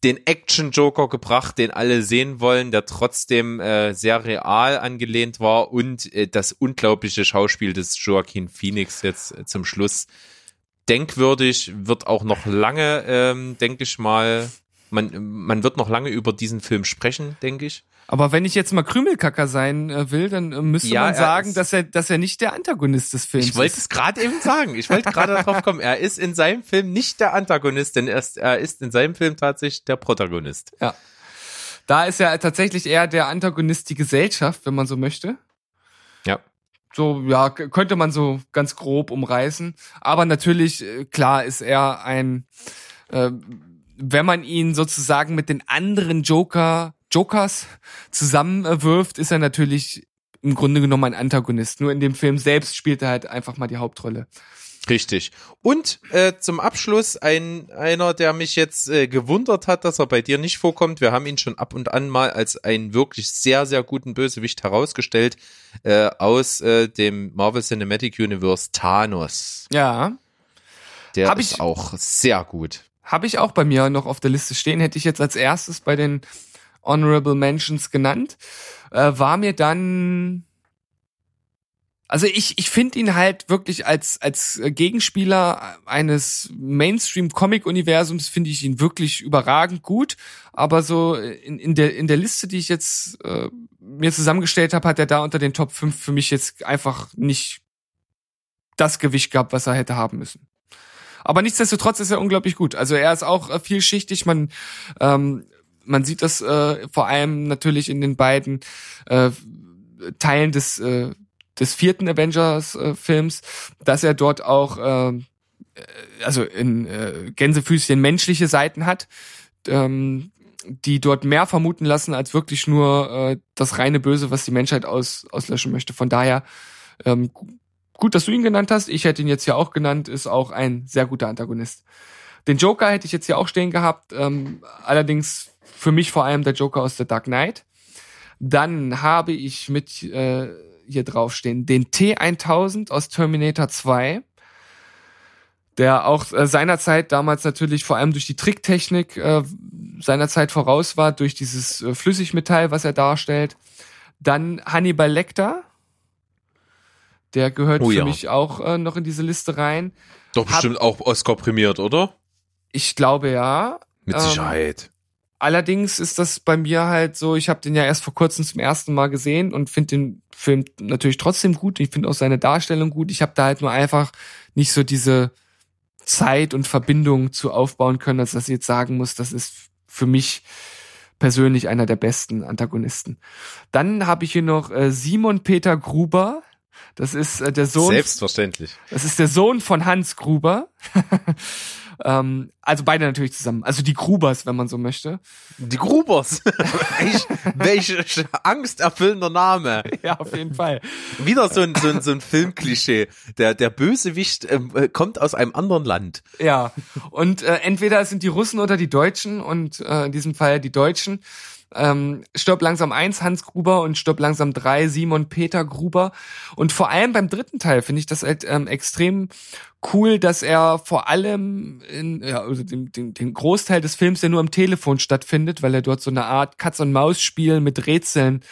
den Action-Joker gebracht, den alle sehen wollen, der trotzdem äh, sehr real angelehnt war und äh, das unglaubliche Schauspiel des Joaquin Phoenix jetzt äh, zum Schluss denkwürdig, wird auch noch lange, ähm, denke ich mal, man, man wird noch lange über diesen Film sprechen, denke ich. Aber wenn ich jetzt mal Krümelkacker sein äh, will, dann äh, müsste Ja, man sagen, dass er, dass er nicht der Antagonist des Films Ich wollte ist. es gerade eben sagen. Ich wollte gerade darauf kommen. Er ist in seinem Film nicht der Antagonist, denn er ist, er ist in seinem Film tatsächlich der Protagonist. Da ist ja tatsächlich eher der Antagonist die Gesellschaft, wenn man so möchte. Ja. So, ja, könnte man so ganz grob umreißen. Aber natürlich, äh, klar, ist er ein, äh, wenn man ihn sozusagen mit den anderen Joker, Jokers zusammenwirft, ist er natürlich im Grunde genommen ein Antagonist. Nur in dem Film selbst spielt er halt einfach mal die Hauptrolle. Richtig. Und äh, zum Abschluss ein einer, der mich jetzt äh, gewundert hat, dass er bei dir nicht vorkommt. Wir haben ihn schon ab und an mal als einen wirklich sehr, sehr guten Bösewicht herausgestellt äh, aus äh, dem Marvel Cinematic Universe Thanos. Ja, Der Hab ist ich- auch sehr gut. habe ich auch bei mir noch auf der Liste stehen. Hätte ich jetzt als erstes bei den Honorable Mentions genannt. Äh, war mir dann. Also ich, ich finde ihn halt wirklich als, als Gegenspieler eines Mainstream-Comic-Universums finde ich ihn wirklich überragend gut. Aber so in, in, der, in der Liste, die ich jetzt äh, mir zusammengestellt habe, hat er da unter den Top 5 für mich jetzt einfach nicht das Gewicht gehabt, was er hätte haben müssen. Aber nichtsdestotrotz ist er unglaublich gut. Also er ist auch äh, vielschichtig. Man, ähm, man sieht das äh, vor allem natürlich in den beiden äh, Teilen des, äh, des vierten Avengers-Films, dass er dort auch, äh, also in äh, Gänsefüßchen menschliche Seiten hat, ähm, die dort mehr vermuten lassen als wirklich nur äh, das reine Böse, was die Menschheit aus, auslöschen möchte. Von daher ähm, gut, dass du ihn genannt hast. Ich hätte ihn jetzt hier auch genannt, ist auch ein sehr guter Antagonist. Den Joker hätte ich jetzt hier auch stehen gehabt, ähm, allerdings für mich vor allem der Joker aus The Dark Knight. Dann habe ich mit äh, hier draufstehen den T1000 aus Terminator 2, der auch äh, seinerzeit damals natürlich vor allem durch die Tricktechnik äh, seinerzeit voraus war, durch dieses äh, Flüssigmetall, was er darstellt. Dann Hannibal Lecter, der gehört Oh für ja. mich auch äh, noch in diese Liste rein. Doch bestimmt auch Oscar prämiert, oder? Ich glaube ja. Mit Ähm, Sicherheit. Allerdings ist das bei mir halt so, ich habe den ja erst vor kurzem zum ersten Mal gesehen und finde den Film natürlich trotzdem gut. Ich finde auch seine Darstellung gut. Ich habe da halt nur einfach nicht so diese Zeit und Verbindung zu aufbauen können, als dass ich jetzt sagen muss, das ist für mich persönlich einer der besten Antagonisten. Dann habe ich hier noch äh, Simon Peter Gruber. Das ist äh, der Sohn Selbstverständlich. das ist der Sohn von Hans Gruber. ähm, also beide natürlich zusammen. Also die Grubers, wenn man so möchte. Die Grubers. welch, welch angsterfüllender Name. Ja, auf jeden Fall. Wieder so ein, so ein, so ein Filmklischee. Der, der Bösewicht ähm, äh, kommt aus einem anderen Land. Ja. Und äh, entweder es sind die Russen oder die Deutschen und äh, in diesem Fall die Deutschen. Ähm, Stirb langsam eins Hans Gruber und Stirb langsam drei Simon Peter Gruber. Und vor allem beim dritten Teil finde ich das halt ähm, extrem cool, dass er vor allem in, ja, also den, den, den Großteil des Films ja nur am Telefon stattfindet, weil er dort so eine Art Katz-und-Maus-Spiel mit Rätseln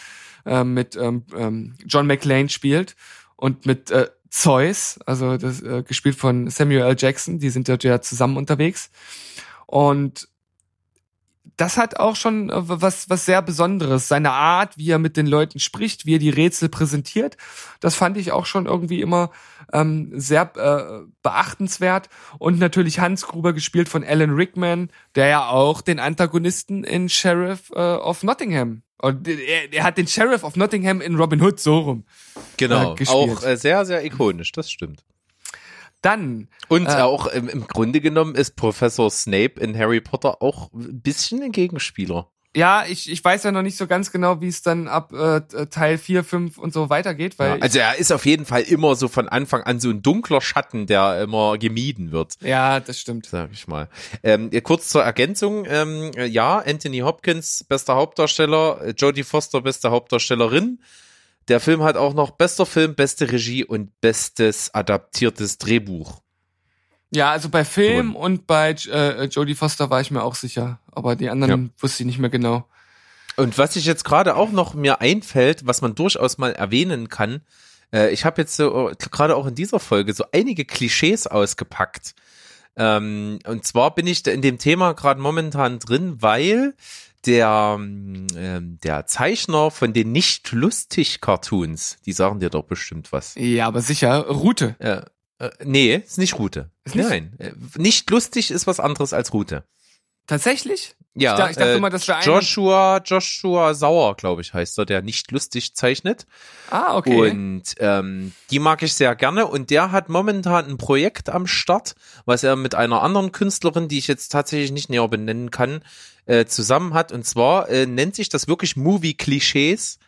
äh, mit ähm, ähm, John McClane spielt und mit äh, Zeus, also das äh, gespielt von Samuel L. Jackson, die sind dort ja zusammen unterwegs. Und das hat auch schon äh, was, was sehr Besonderes. Seine Art, wie er mit den Leuten spricht, wie er die Rätsel präsentiert, das fand ich auch schon irgendwie immer ähm, sehr äh, beachtenswert. Und natürlich Hans Gruber gespielt von Alan Rickman, der ja auch den Antagonisten in Sheriff äh, of Nottingham. Und er, er hat den Sheriff of Nottingham in Robin Hood so rum. Genau. Äh, gespielt. auch äh, sehr, sehr ikonisch, das stimmt. Dann Und Äh. auch im, im Grunde genommen ist Professor Snape in Harry Potter auch ein bisschen ein Gegenspieler. Ja, ich, ich weiß ja noch nicht so ganz genau, wie es dann ab äh, Teil 4, 5 und so weitergeht, weil Ja, also er ist auf jeden Fall immer so von Anfang an so ein dunkler Schatten, der immer gemieden wird. ja, das stimmt. sag ich mal. Ähm, kurz zur Ergänzung, ähm, äh, ja, Anthony Hopkins, bester Hauptdarsteller, Jodie Foster, beste Hauptdarstellerin. Der Film hat auch noch bester Film, beste Regie und bestes adaptiertes Drehbuch. Ja, also bei Film und bei äh, Jodie Foster war ich mir auch sicher, aber die anderen wusste ich nicht mehr genau. Und was ich jetzt gerade auch noch mir einfällt, was man durchaus mal erwähnen kann, äh, ich habe jetzt so äh, gerade auch in dieser Folge so einige Klischees ausgepackt. Ähm, und zwar bin ich in dem Thema gerade momentan drin, weil der, ähm, der Zeichner von den Nicht-Lustig-Cartoons, die sagen dir doch bestimmt was. Ja, aber sicher, Route. Äh, äh, nee, ist nicht Rute. Ist nicht? Nein, äh, nicht lustig ist was anderes als Rute. Tatsächlich? Ja, Ich dachte- ich dachte äh, immer, das wäre Joshua, Joshua Sauer, glaube ich, heißt er, der nicht lustig zeichnet. Ah, okay. Und ähm, die mag ich sehr gerne. Und der hat momentan ein Projekt am Start, was er mit einer anderen Künstlerin, die ich jetzt tatsächlich nicht näher benennen kann, äh, zusammen hat. Und zwar äh, nennt sich das wirklich Movie-Klischees.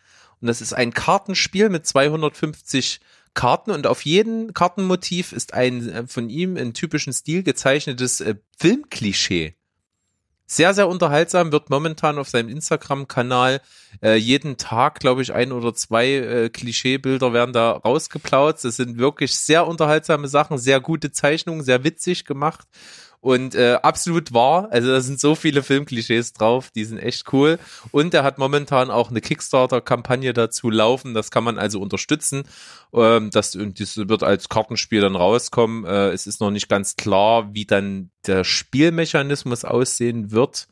Und das ist ein Kartenspiel mit 250 Karten und auf jedem Kartenmotiv ist ein äh, von ihm in typischen Stil gezeichnetes äh, Filmklischee. Sehr, sehr unterhaltsam, wird momentan auf seinem Instagram-Kanal äh, jeden Tag, glaube ich, ein oder zwei äh, Klischeebilder werden da rausgeplaut. Das sind wirklich sehr unterhaltsame Sachen, sehr gute Zeichnungen, sehr witzig gemacht und äh, absolut wahr. Also da sind so viele Filmklischees drauf, die sind echt cool. Und er hat momentan auch eine Kickstarter-Kampagne dazu laufen. Das kann man also unterstützen. Ähm, das, und das wird als Kartenspiel dann rauskommen. Äh, es ist noch nicht ganz klar, wie dann der Spielmechanismus aussehen wird.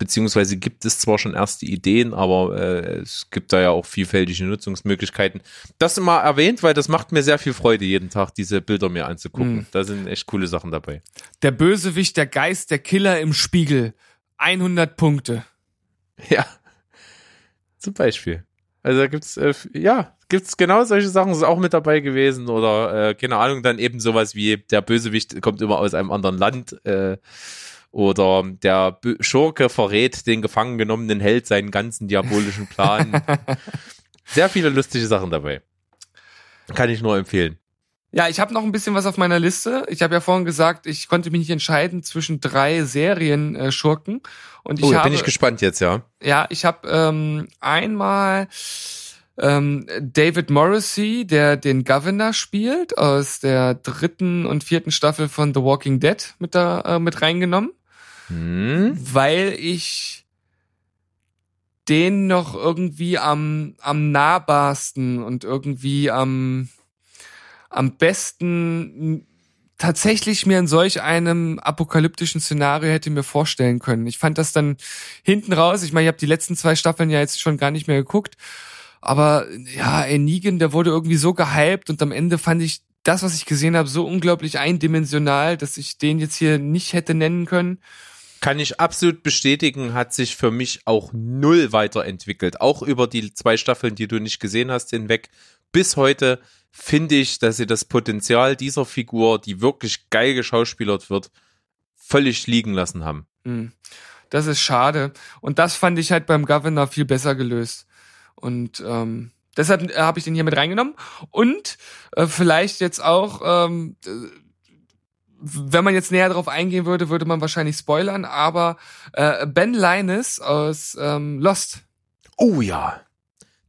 Beziehungsweise gibt es zwar schon erste Ideen, aber äh, es gibt da ja auch vielfältige Nutzungsmöglichkeiten. Das immer erwähnt, weil das macht mir sehr viel Freude, jeden Tag diese Bilder mir anzugucken. Mhm. Da sind echt coole Sachen dabei. der Bösewicht, der Geist, der Killer im Spiegel. 100 Punkte. Ja. Zum Beispiel. Also da gibt's äh, ja, gibt's genau solche Sachen ist auch mit dabei gewesen oder äh, keine Ahnung, dann eben sowas wie der Bösewicht kommt immer aus einem anderen Land äh, oder der Bö Schurke verrät den gefangen genommenen Held seinen ganzen diabolischen Plan. Sehr viele lustige Sachen dabei. Kann ich nur empfehlen. Ja, ich habe noch ein bisschen was auf meiner Liste. Ich habe ja vorhin gesagt, ich konnte mich nicht entscheiden zwischen drei Serien äh, Schurken. Und ich Oh, habe, bin ich gespannt jetzt, ja. ja, ich habe ähm, einmal ähm, David Morrissey, der den Governor spielt, aus der dritten und vierten Staffel von The Walking Dead mit da äh, mit reingenommen, Hm. weil ich den noch irgendwie am am nahbarsten und irgendwie am am besten tatsächlich mir in solch einem apokalyptischen Szenario hätte mir vorstellen können. Ich fand das dann hinten raus, ich meine, ich habe die letzten zwei Staffeln ja jetzt schon gar nicht mehr geguckt, aber ja, ey, Negan, der wurde irgendwie so gehypt und am Ende fand ich das, was ich gesehen habe, so unglaublich eindimensional, dass ich den jetzt hier nicht hätte nennen können. Kann ich absolut bestätigen, hat sich für mich auch null weiterentwickelt. Auch über die zwei Staffeln, die du nicht gesehen hast, hinweg. Bis heute finde ich, dass sie das Potenzial dieser Figur, die wirklich geil geschauspielert wird, völlig liegen lassen haben. Hm. Das ist schade. Und das fand ich halt beim Governor viel besser gelöst. Und ähm, deshalb äh, habe ich den hier mit reingenommen. Und äh, vielleicht jetzt auch, ähm, äh, wenn man jetzt näher darauf eingehen würde, würde man wahrscheinlich spoilern, aber äh, Ben Linus aus ähm, Lost. Oh ja.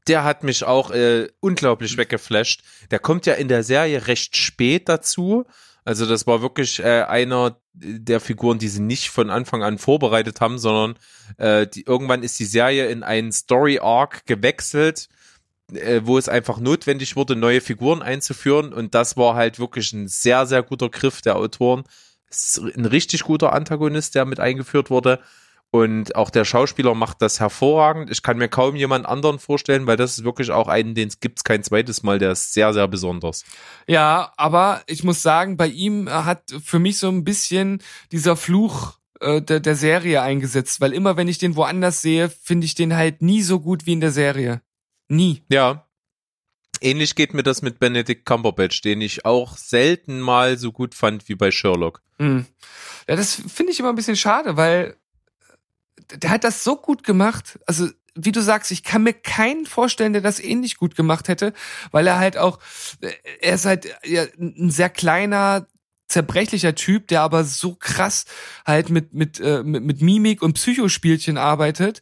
Der hat mich auch äh, unglaublich weggeflasht. Der kommt ja in der Serie recht spät dazu. Also das war wirklich äh, einer der Figuren, die sie nicht von Anfang an vorbereitet haben, sondern äh, die, irgendwann ist die Serie in einen Story Arc gewechselt, äh, wo es einfach notwendig wurde, neue Figuren einzuführen. Und das war halt wirklich ein sehr, sehr guter Griff der Autoren. Ein richtig guter Antagonist, der mit eingeführt wurde. Und auch der Schauspieler macht das hervorragend. Ich kann mir kaum jemand anderen vorstellen, weil das ist wirklich auch einen, den es kein zweites Mal, der ist sehr, sehr besonders. Ja, aber ich muss sagen, bei ihm hat für mich so ein bisschen dieser Fluch äh, der, der Serie eingesetzt, weil immer wenn ich den woanders sehe, finde ich den halt nie so gut wie in der Serie. Nie. Ja. Ähnlich geht mir das mit Benedict Cumberbatch, den ich auch selten mal so gut fand wie bei Sherlock. Mhm. Ja, das finde ich immer ein bisschen schade, weil der hat das so gut gemacht. Also, wie du sagst, ich kann mir keinen vorstellen, der das ähnlich gut gemacht hätte, weil er halt auch, äh, er ist halt ja, ein sehr kleiner, zerbrechlicher Typ, der aber so krass halt mit mit äh, mit, mit Mimik und Psychospielchen arbeitet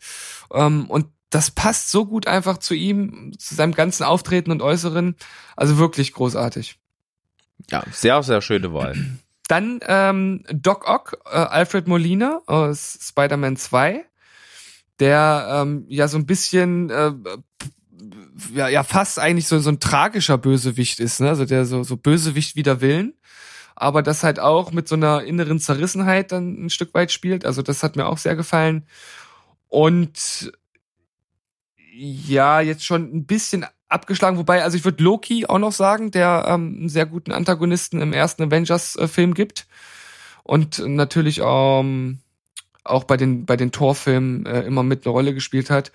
ähm, und das passt so gut einfach zu ihm, zu seinem ganzen Auftreten und Äußeren. Also wirklich großartig. Ja, sehr, sehr schöne Wahl. Dann ähm, Doc Ock, äh, Alfred Molina aus Spider-Man 2, der ähm, ja so ein bisschen äh, ja, ja fast eigentlich so, so ein tragischer Bösewicht ist, ne? Also der so, so Bösewicht wider Willen. Aber das halt auch mit so einer inneren Zerrissenheit dann ein Stück weit spielt. Also das hat mir auch sehr gefallen. Und ja, jetzt schon ein bisschen abgeschlagen, wobei, also ich würde Loki auch noch sagen, der ähm, einen sehr guten Antagonisten im ersten Avengers-Film gibt. Und natürlich ähm, auch bei den, bei den Torfilmen äh, immer mit eine Rolle gespielt hat.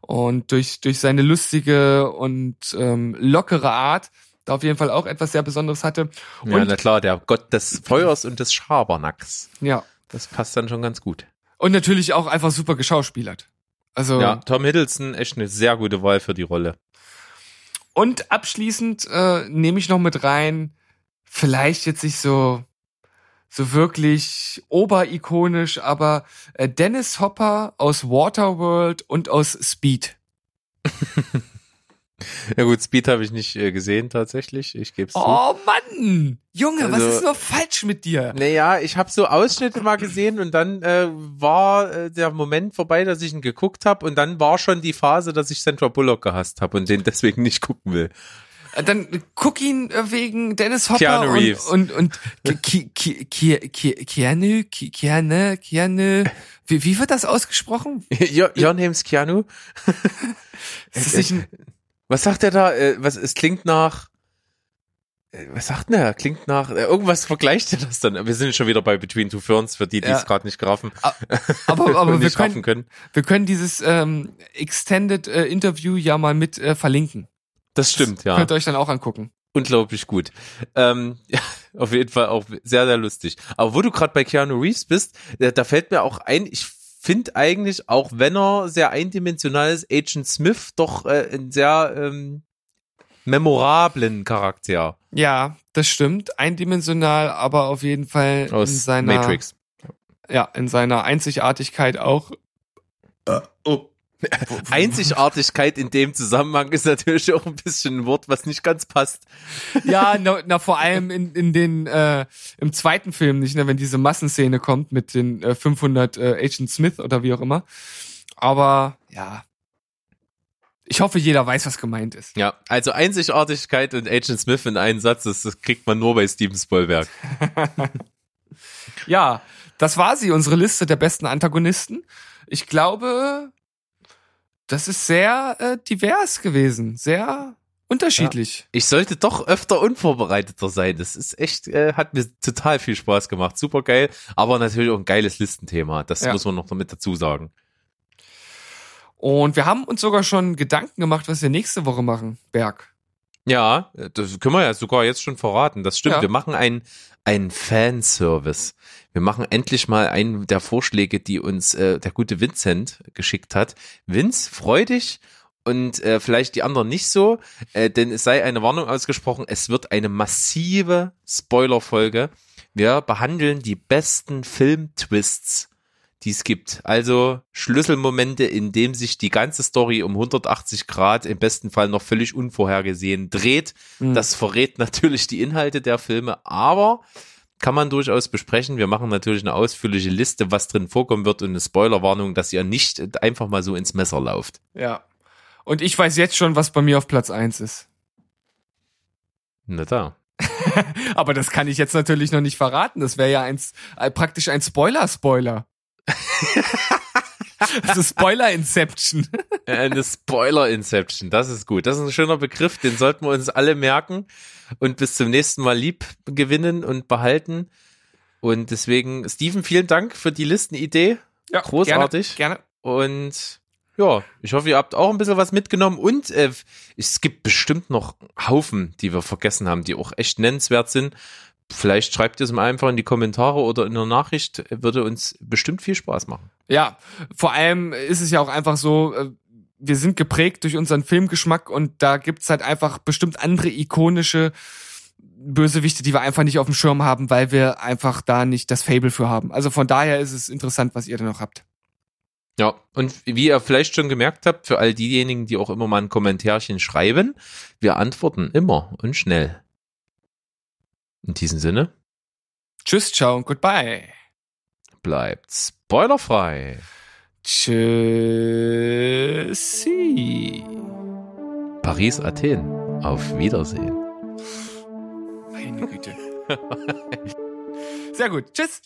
Und durch, durch seine lustige und ähm, lockere Art da auf jeden Fall auch etwas sehr Besonderes hatte. Und, ja, na klar, der Gott des Feuers und des Schabernacks. ja. Das passt dann schon ganz gut. Und natürlich auch einfach super geschauspielert. Also Ja, Tom Hiddleston, echt eine sehr gute Wahl für die Rolle. Und abschließend äh, nehme ich noch mit rein, vielleicht jetzt nicht so so wirklich oberikonisch, aber äh, Dennis Hopper aus Waterworld und aus Speed. Ja gut, Speed habe ich nicht äh, gesehen tatsächlich, ich gebe es zu. Oh Mann, Junge, was Also- ist nur falsch mit dir? Naja, ich habe so Ausschnitte mal gesehen und dann äh, war äh, der Moment vorbei, dass ich ihn geguckt habe und dann war schon die Phase, dass ich Sandra Bullock gehasst habe und den deswegen nicht gucken will. Äh, Dann guck ihn äh, wegen Dennis Hopper Keanu und, Reeves. und und Ki- Ki- Ki- Ki- Keanu Keanu Keanu wie, wie wird das ausgesprochen? your, your name's Keanu? Ist das nicht ein, Was sagt er da? Äh, was, es klingt nach. äh, Was sagt er? Klingt nach. Äh, irgendwas vergleicht er das dann. Wir sind schon wieder bei Between Two Ferns, für die, die Ja. es gerade nicht grafen aber aber wir können können. wir können dieses ähm, Extended äh, Interview ja mal mit äh, verlinken. Das stimmt, ja. Könnt ihr euch dann auch angucken. Unglaublich gut. Ähm, ja, auf jeden Fall auch sehr, sehr lustig. Aber wo du gerade bei Keanu Reeves bist, da, da fällt mir auch ein, ich finde eigentlich, auch wenn er sehr eindimensional ist, Agent Smith doch äh, einen sehr ähm, memorablen Charakter Ja, das stimmt. Eindimensional, aber auf jeden Fall in aus seiner Matrix. ja in seiner Einzigartigkeit auch. Oh. Einzigartigkeit in dem Zusammenhang ist natürlich auch ein bisschen ein Wort, was nicht ganz passt. Ja, na, na vor allem in, in den äh, im zweiten Film nicht, ne, wenn diese Massenszene kommt mit den äh, 500 äh, Agent Smith oder wie auch immer. Aber ja, ich hoffe, jeder weiß, was gemeint ist. Ja, also Einzigartigkeit und Agent Smith in einen Satz, das, das kriegt man nur bei Steven Spielberg. Ja, das war sie, unsere Liste der besten Antagonisten. Ich glaube, das ist sehr äh, divers gewesen, sehr unterschiedlich. Ich sollte doch öfter unvorbereiteter sein. Das ist echt, äh, hat mir total viel Spaß gemacht. Super geil, aber natürlich auch ein geiles Listenthema. Das Ja. muss man noch mit dazu sagen. Und wir haben uns sogar schon Gedanken gemacht, was wir nächste Woche machen, Berg. Ja, das können wir ja sogar jetzt schon verraten. Das stimmt. Ja. Wir machen einen, einen Fanservice. Wir machen endlich mal einen der Vorschläge, die uns äh, der gute Vincent geschickt hat. Vince, freu dich und äh, vielleicht die anderen nicht so, äh, denn es sei eine Warnung ausgesprochen, es wird eine massive Spoilerfolge. Wir behandeln die besten Filmtwists, die es gibt. Also Schlüsselmomente, in dem sich die ganze Story um 180 Grad im besten Fall noch völlig unvorhergesehen dreht. Mhm. Das verrät natürlich die Inhalte der Filme, aber kann man durchaus besprechen. Wir machen natürlich eine ausführliche Liste, was drin vorkommen wird und eine Spoilerwarnung, dass ihr nicht einfach mal so ins Messer lauft. Ja. Und ich weiß jetzt schon, was bei mir auf Platz eins ist. Na da. Aber das kann ich jetzt natürlich noch nicht verraten. Das wäre ja ein, äh, praktisch ein Spoiler-Spoiler. Also Spoiler-Inception. Eine Spoiler-Inception, das ist gut. Das ist ein schöner Begriff, den sollten wir uns alle merken und bis zum nächsten Mal lieb gewinnen und behalten. Und deswegen, Steven, vielen Dank für die Listenidee. Ja, Großartig. Gerne. gerne. Und ja, ich hoffe, ihr habt auch ein bisschen was mitgenommen. Und äh, es gibt bestimmt noch Haufen, die wir vergessen haben, die auch echt nennenswert sind. Vielleicht schreibt ihr es mal einfach in die Kommentare oder in der Nachricht. Würde uns bestimmt viel Spaß machen. Ja, vor allem ist es ja auch einfach so, äh, wir sind geprägt durch unseren Filmgeschmack und da gibt's halt einfach bestimmt andere ikonische Bösewichte, die wir einfach nicht auf dem Schirm haben, weil wir einfach da nicht das Fable für haben. Also von daher ist es interessant, was ihr da noch habt. Ja, und wie ihr vielleicht schon gemerkt habt, für all diejenigen, die auch immer mal ein Kommentärchen schreiben, wir antworten immer und schnell. In diesem Sinne, Tschüss, ciao und goodbye. bleibt spoilerfrei. Tschüssi. Paris, Athen. Auf Wiedersehen. Meine Güte. Sehr gut. Tschüss.